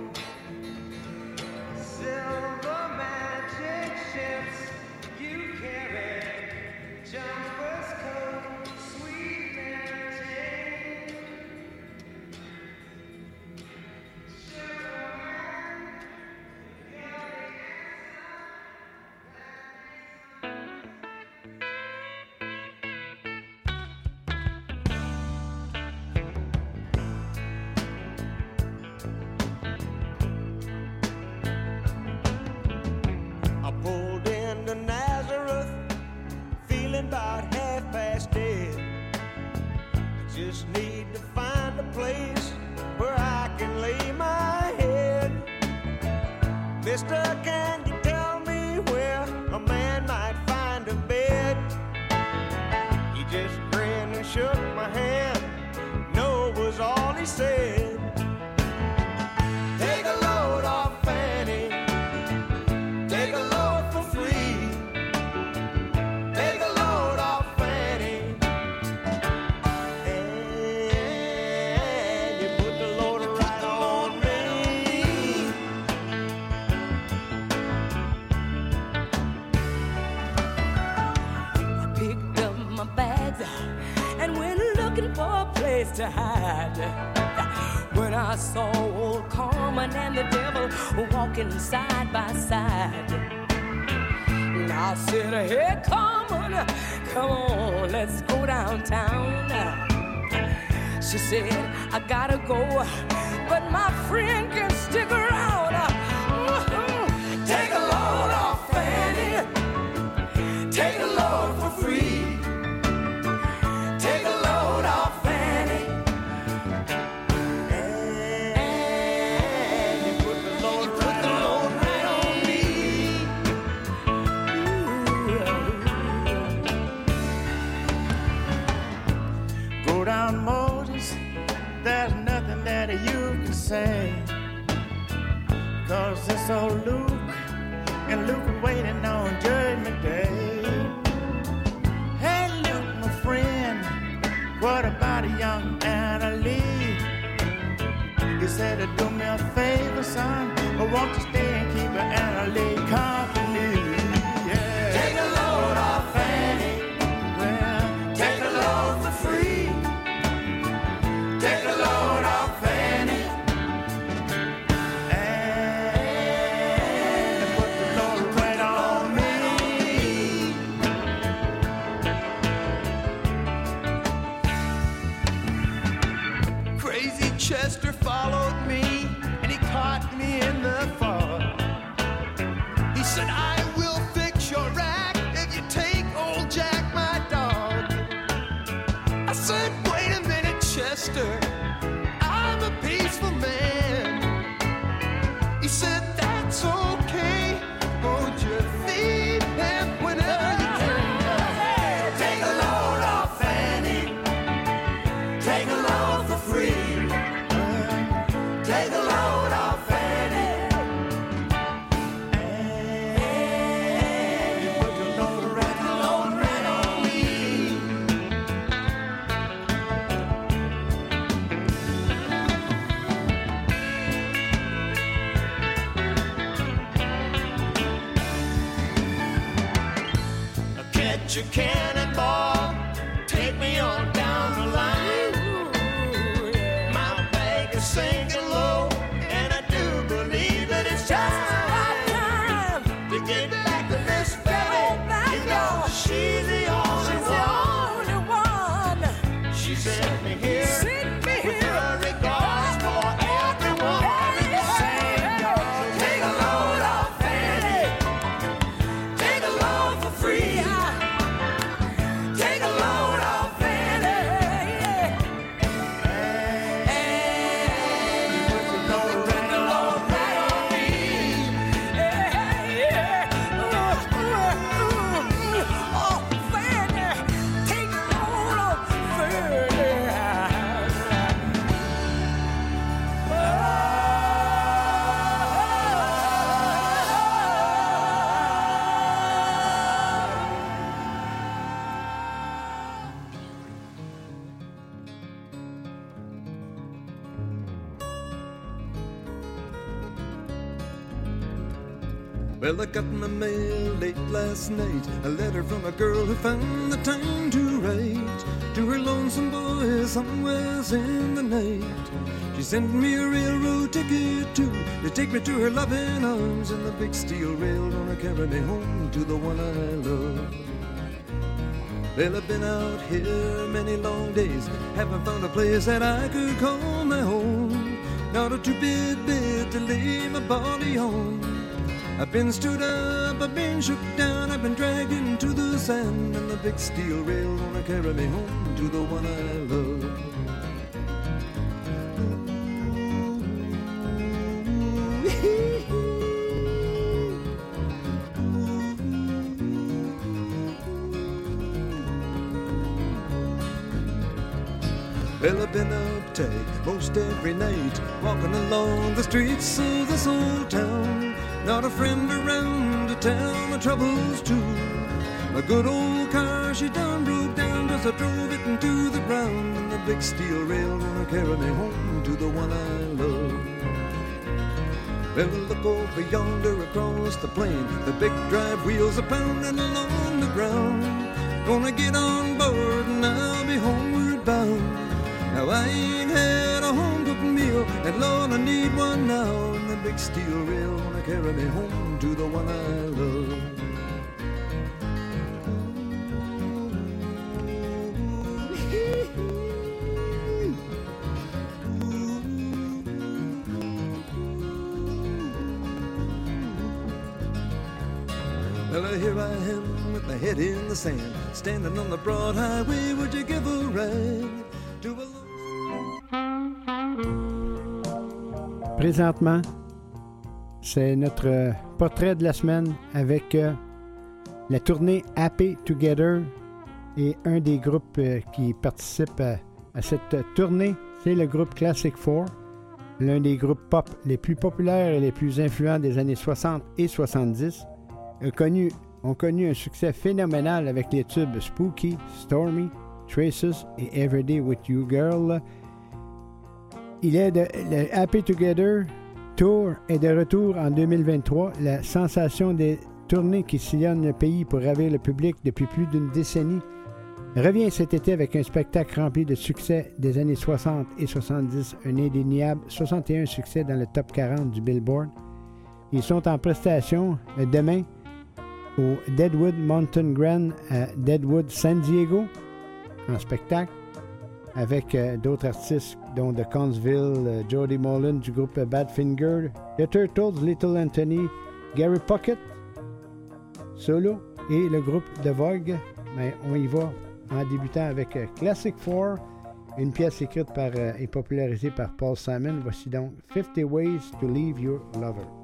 Walking side by side. And I said, Hey, come on, come on, let's go downtown. She said, I gotta go, but my friend can stick around. Say. Cause it's old Luke, and Luke waiting on Judgment Day. Hey, Luke, my friend, what about a young Anna Lee? He said, Do me a favor, son, or won't you stay and keep Anna Lee I'm a peaceful man. Night. A letter from a girl who found the time to write to her lonesome boy somewhere in the night. She sent me a railroad ticket too to take me to her loving arms, and the big steel rail gonna carry me home to the one I love. Well, I've been out here many long days, haven't found a place that I could call my home. Not a two-bit bed to lay my body on. I've been stood up, I've been shook down, I've been dragged into the sand, and the big steel rail gonna carry me home to the one I love. Well, I've been uptight most every night, walking along the streets of this old town. Not a friend around tell my troubles to. A good old car, she done broke down, just I drove it into the ground. And the big steel rail gonna carry me home to the one I love. Well, look over yonder across the plain. The big drive wheels are pounding along the ground. Gonna get on board and I'll be homeward bound. Now I ain't had a home cooked meal, and Lord, I need one now. And the big steel rail gonna carry me home to the one I love. Well, here I am with my head in the sand, standing on the broad highway. Would you give a ride to a Présentement, c'est notre euh, portrait de la semaine avec euh, la tournée Happy Together et un des groupes euh, qui participe à, cette tournée, c'est le groupe Classic Four, l'un des groupes pop les plus populaires et les plus influents des années 60 et 70, a connu, ont connu un succès phénoménal avec les tubes Spooky, Stormy, Traces et Everyday With You Girl. Il est de, Happy Together Tour est de retour en 2023. La sensation des tournées qui sillonnent le pays pour ravir le public depuis plus d'une décennie revient cet été avec un spectacle rempli de succès des années 60 et 70, un indéniable 61 succès dans le top 40 du Billboard. Ils sont en prestation euh, demain au Deadwood Mountain Grand à Deadwood, San Diego, en spectacle. Avec euh, d'autres artistes, dont The Consville, euh, Jody Mullen du groupe Badfinger, The Turtles, Little Anthony, Gary Pocket, solo, et le groupe The Vogue. Mais on y va en débutant avec euh, Classic 4, une pièce écrite et popularisée par Paul Simon. Voici donc 50 Ways to Leave Your Lover.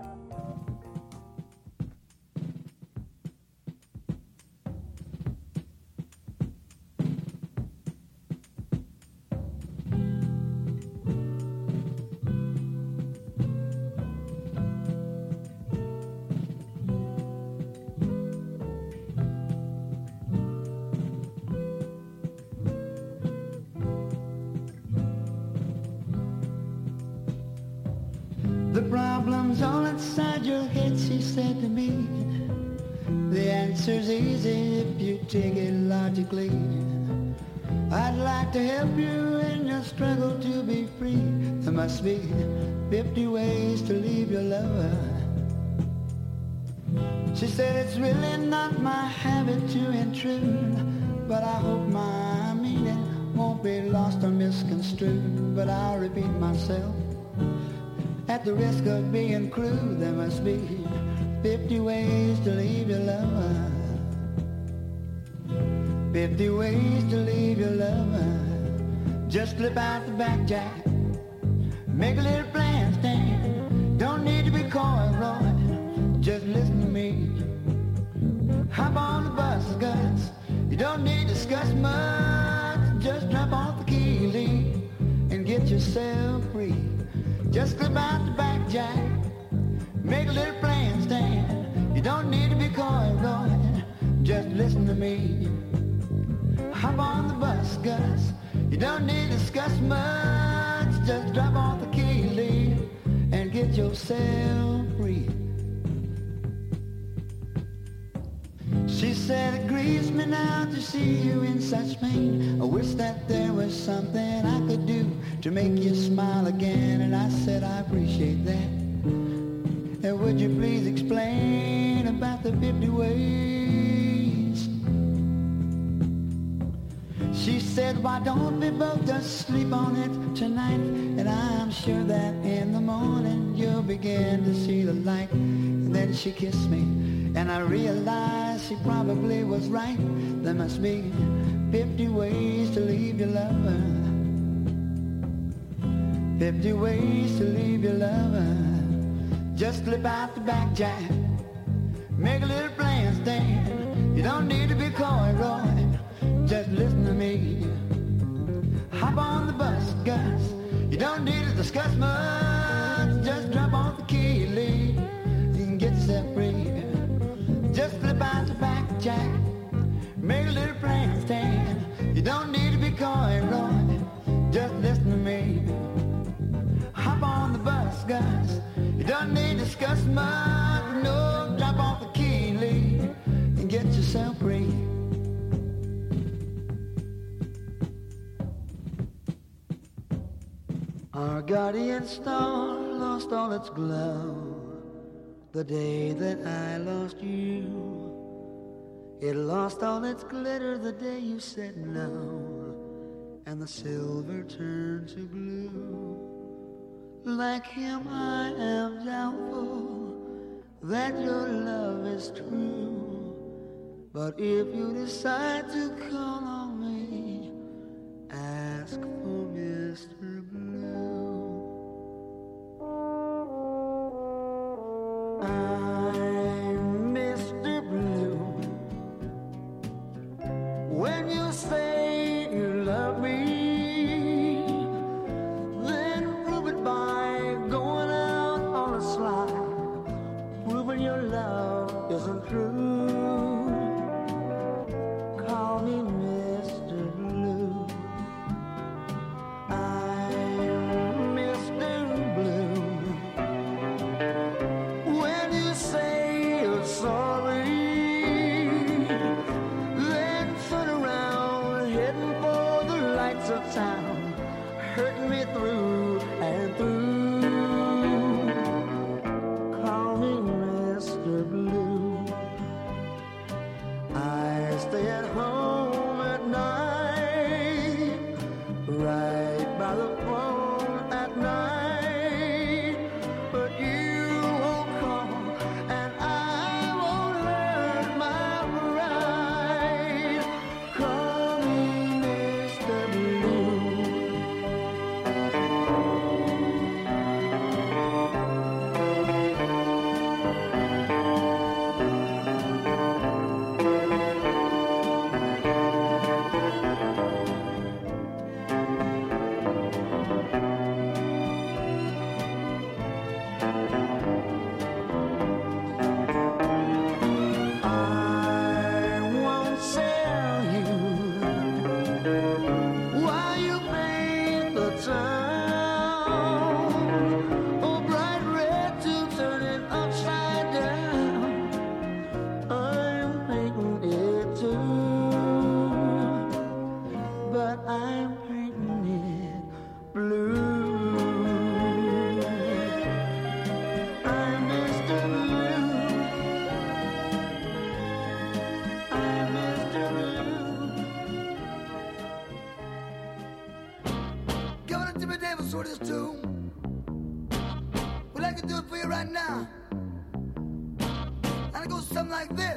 Said to me. The answer's easy if you take it logically. I'd like to help you in your struggle to be free. There must be 50 ways to leave your lover. She said it's really not my habit to intrude, but I hope my meaning won't be lost or misconstrued. But I'll repeat myself. At the risk of being crude, there must be 50 ways to leave your lover. 50 ways to leave your lover. Just slip out the back, Jack. Make a little plan stand. Don't need to be coy, Roy. Just listen to me. Hop on the bus, Gus. You don't need to discuss much. Just drop off the key, leave, and get yourself free. Just slip out the back, Jack. Make a little plan stand. You don't need to be coy, Roy. Just listen to me. Hop on the bus, Gus. You don't need to discuss much. Just drop off the key, leave, and get yourself free. She said it grieves me now to see you in such pain. I wish that there was something I could do to make you smile again. And I said I appreciate that. And would you please explain about the 50 ways? She said, why don't we both just sleep on it tonight? And I'm sure that in the morning you'll begin to see the light. And then she kissed me, and I realized she probably was right. There must be 50 ways to leave your lover. 50 ways to leave your lover. Just slip out the back, Jack. Make a little plan stand. You don't need to be coy, Roy. Just listen to me. Hop on the bus, Gus. You don't need to discuss much. Just drop off the key, leave. You can get yourself free. Just flip out the back, Jack. Need to discuss much. No, drop off the key. And get yourself free. Our guardian star lost all its glow the day that I lost you. It lost all its glitter the day you said no, and the silver turned to blue. Like him, I am doubtful that your love is true. But if you decide to call on me, ask like this.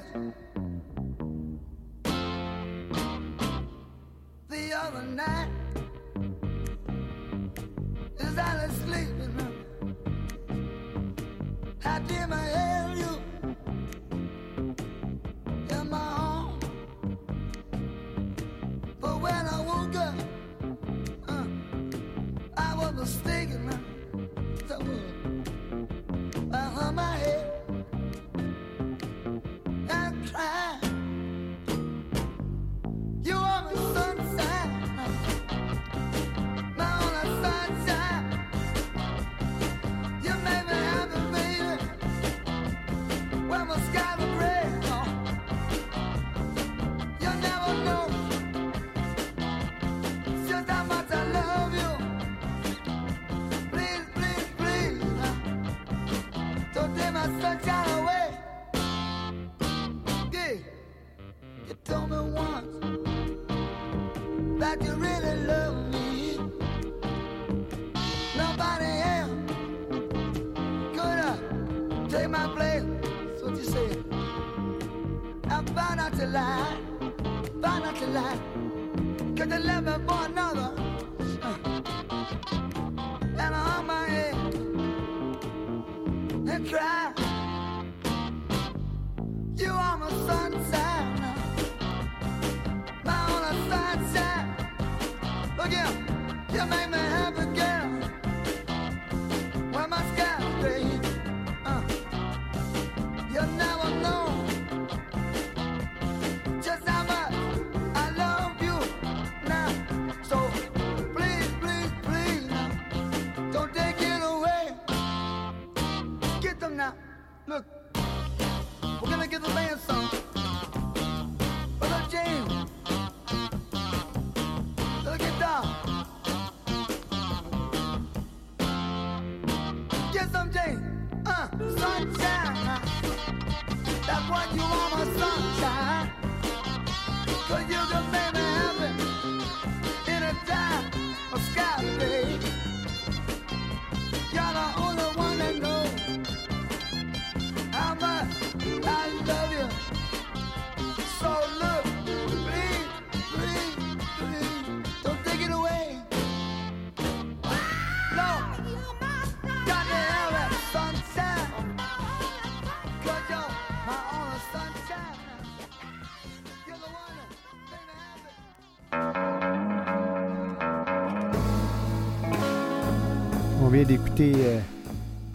D'écouter euh,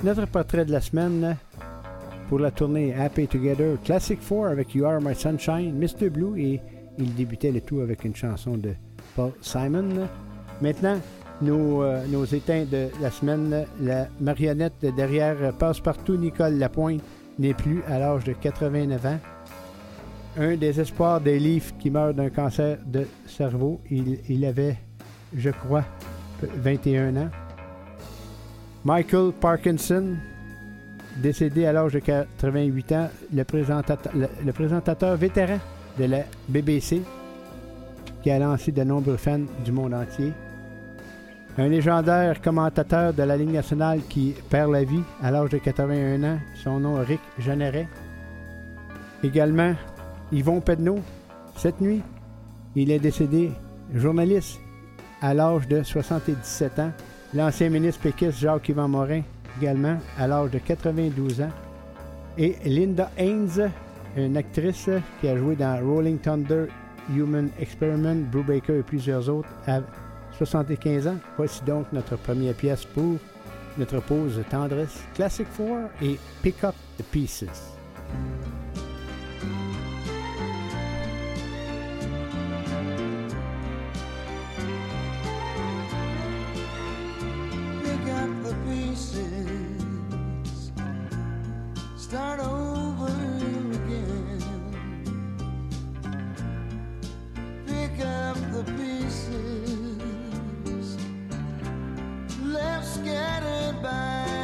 notre portrait de la semaine pour la tournée Happy Together Classic 4 avec You Are My Sunshine, Mr. Blue et il débutait le tout avec une chanson de Paul Simon. Maintenant, nos, euh, éteints de la semaine, la marionnette derrière Passe-Partout Nicole Lapointe n'est plus à l'âge de 89 ans. Un des espoirs des livres qui meurt d'un cancer de cerveau, il avait, je crois, 21 ans. Michael Parkinson, décédé à l'âge de 88 ans, le présentateur, vétéran de la BBC, qui a lancé de nombreux fans du monde entier. Un légendaire commentateur de la Ligue nationale qui perd la vie à l'âge de 81 ans, son nom Rick Jeanneret. Également, Yvon Pedneau, cette nuit, il est décédé journaliste à l'âge de 77 ans. L'ancien ministre péquiste Jacques-Yvan Morin, également, à l'âge de 92 ans. Et Linda Haynes, une actrice qui a joué dans Rolling Thunder, Human Experiment, Brubaker et plusieurs autres, à 75 ans. Voici donc notre première pièce pour notre pause tendresse Classic 4 et Pick Up the Pieces. Pieces, start over again. Pick up the pieces, left scattered by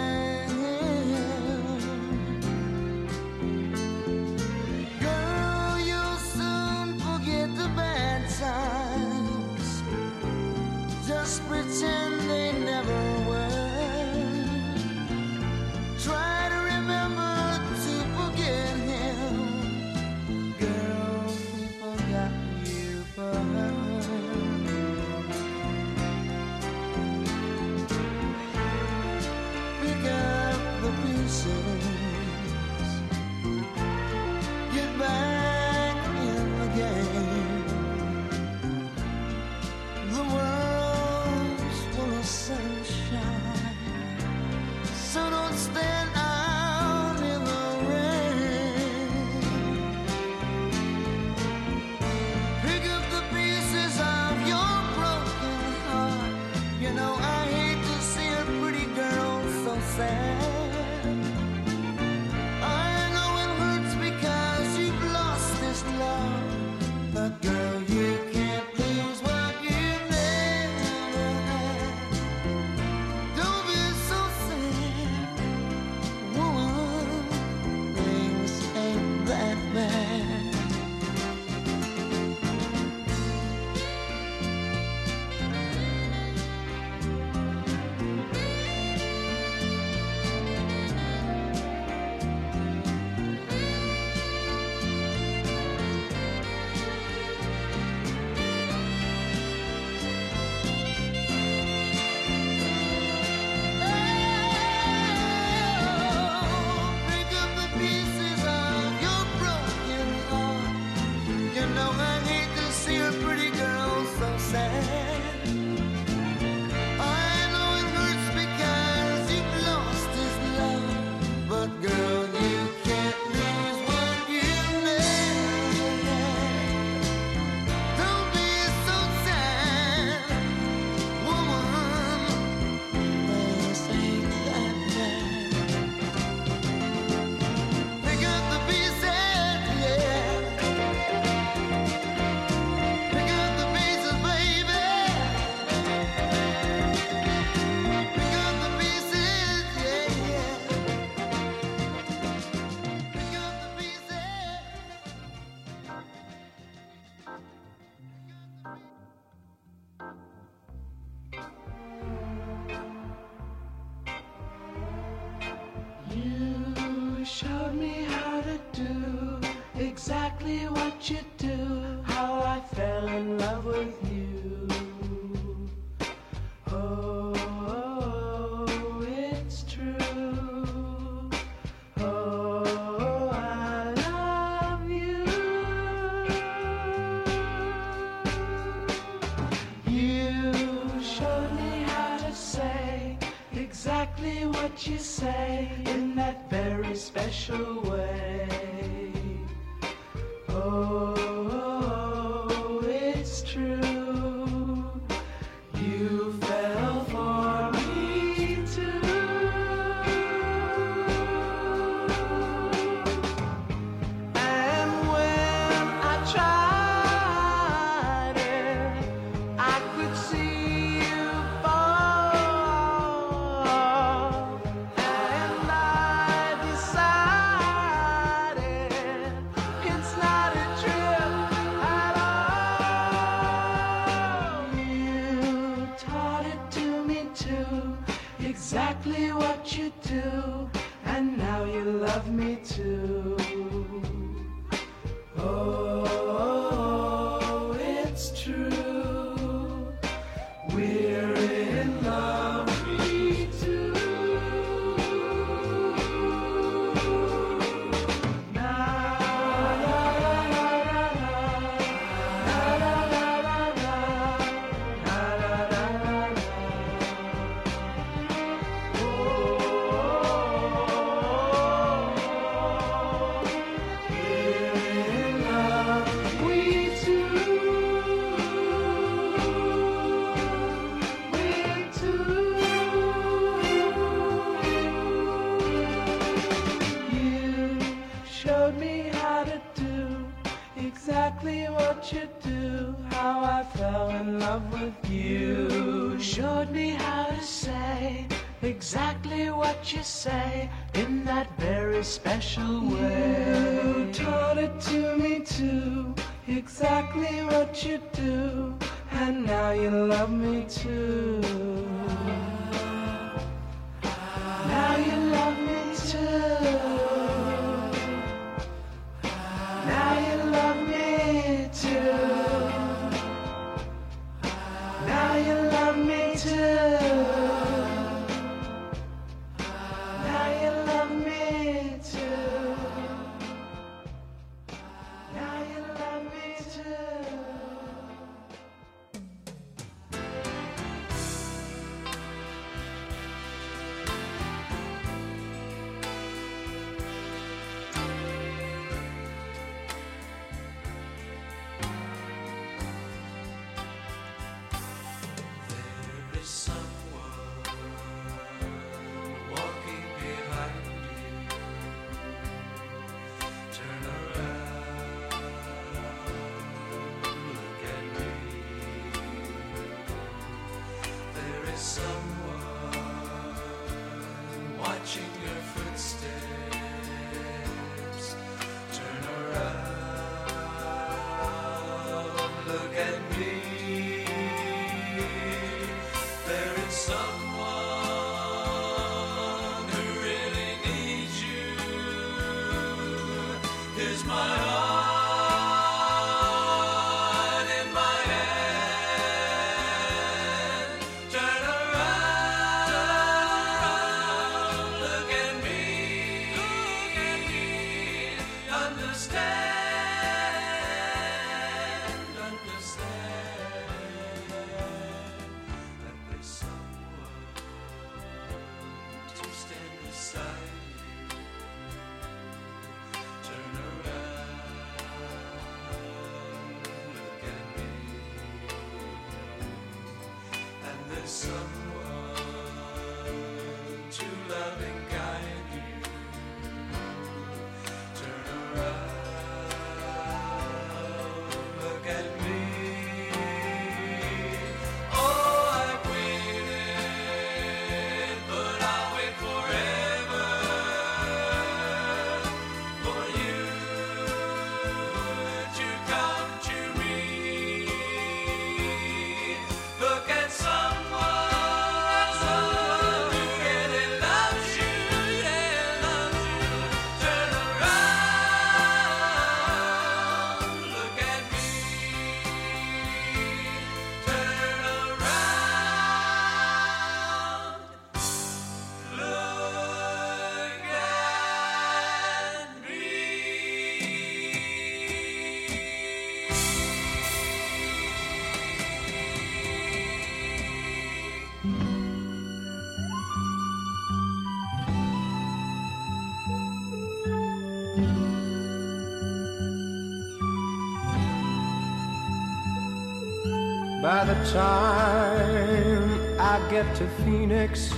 the time I get to Phoenix,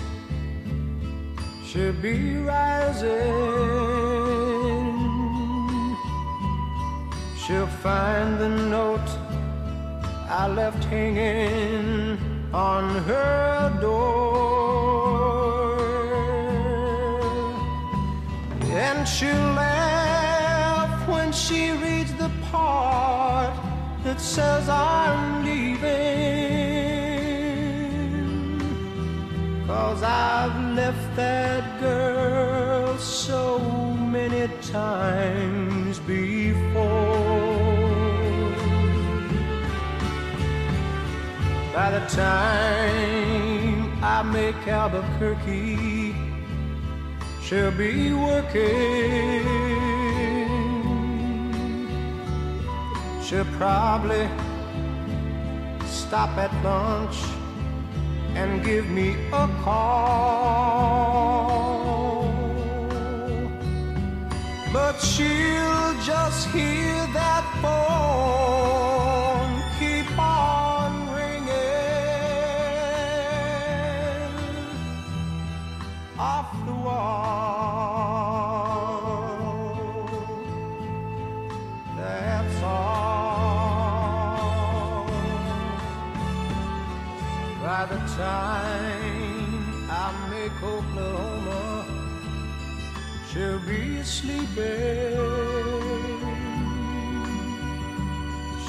she'll be rising. She'll find the note I left hanging on her door. And she'll laugh when she reads the part that says I'm Cause I've left that girl so many times before. By the time I make Albuquerque, she'll be working. She'll probably stop at lunch and give me a call. But she'll just hear that phone she'll be sleeping.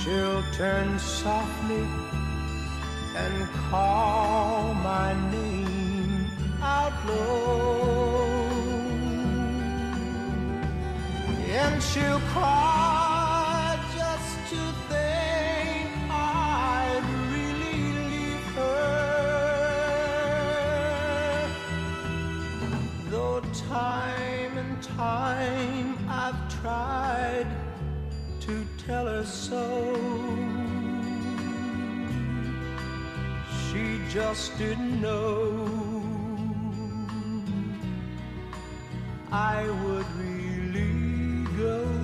She'll turn softly and call my name out low. And she'll cry tell her so. She just didn't know I would really go.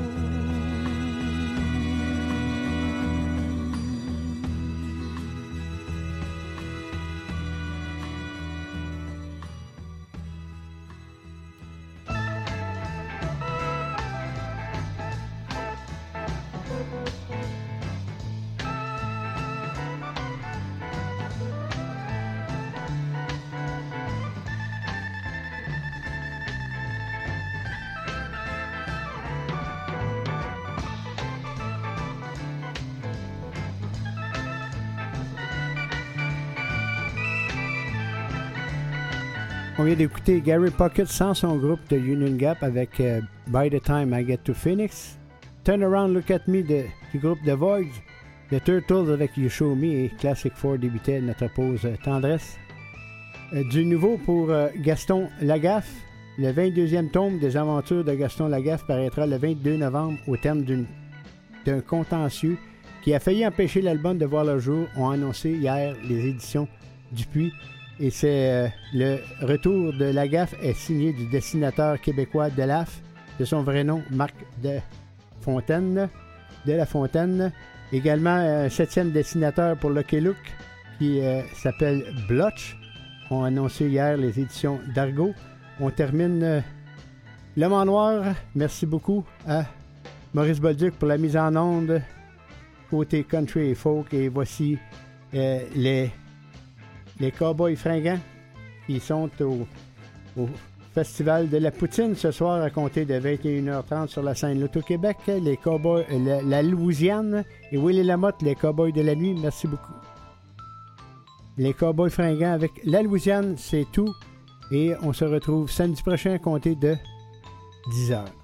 D'écouter Gary Pocket sans son groupe de Union Gap avec euh, By the Time I Get to Phoenix. Turn Around Look at Me du groupe The Voids. The Turtles avec You Show Me et Classic 4 débutait notre pause euh, tendresse. Euh, du nouveau pour Gaston Lagaffe. Le 22e tome des aventures de Gaston Lagaffe paraîtra le 22 novembre au terme d'un contentieux qui a failli empêcher l'album de voir le jour, ont annoncé hier les éditions Dupuis. Et c'est euh, le retour de Lagaffe est signé du dessinateur québécois Delaf, de son vrai nom Marc de Fontaine, de la Fontaine. Également un septième dessinateur pour Lucky Luke qui euh, s'appelle Blotch, ont annoncé hier les éditions d'Argo. On termine euh, Le Mans Noir. Merci beaucoup à Maurice Bolduc pour la mise en onde côté country et folk. Et voici euh, les, les Cowboys fringants qui sont au, Festival de la Poutine ce soir à compter de 21h30 sur la scène Loto-Québec. Les Cowboys, la, la Louisiane et Willy Lamotte, les Cowboys de la nuit. Merci beaucoup. Les Cowboys fringants avec la Louisiane, c'est tout. Et on se retrouve samedi prochain à compter de 10h. La Louisiane.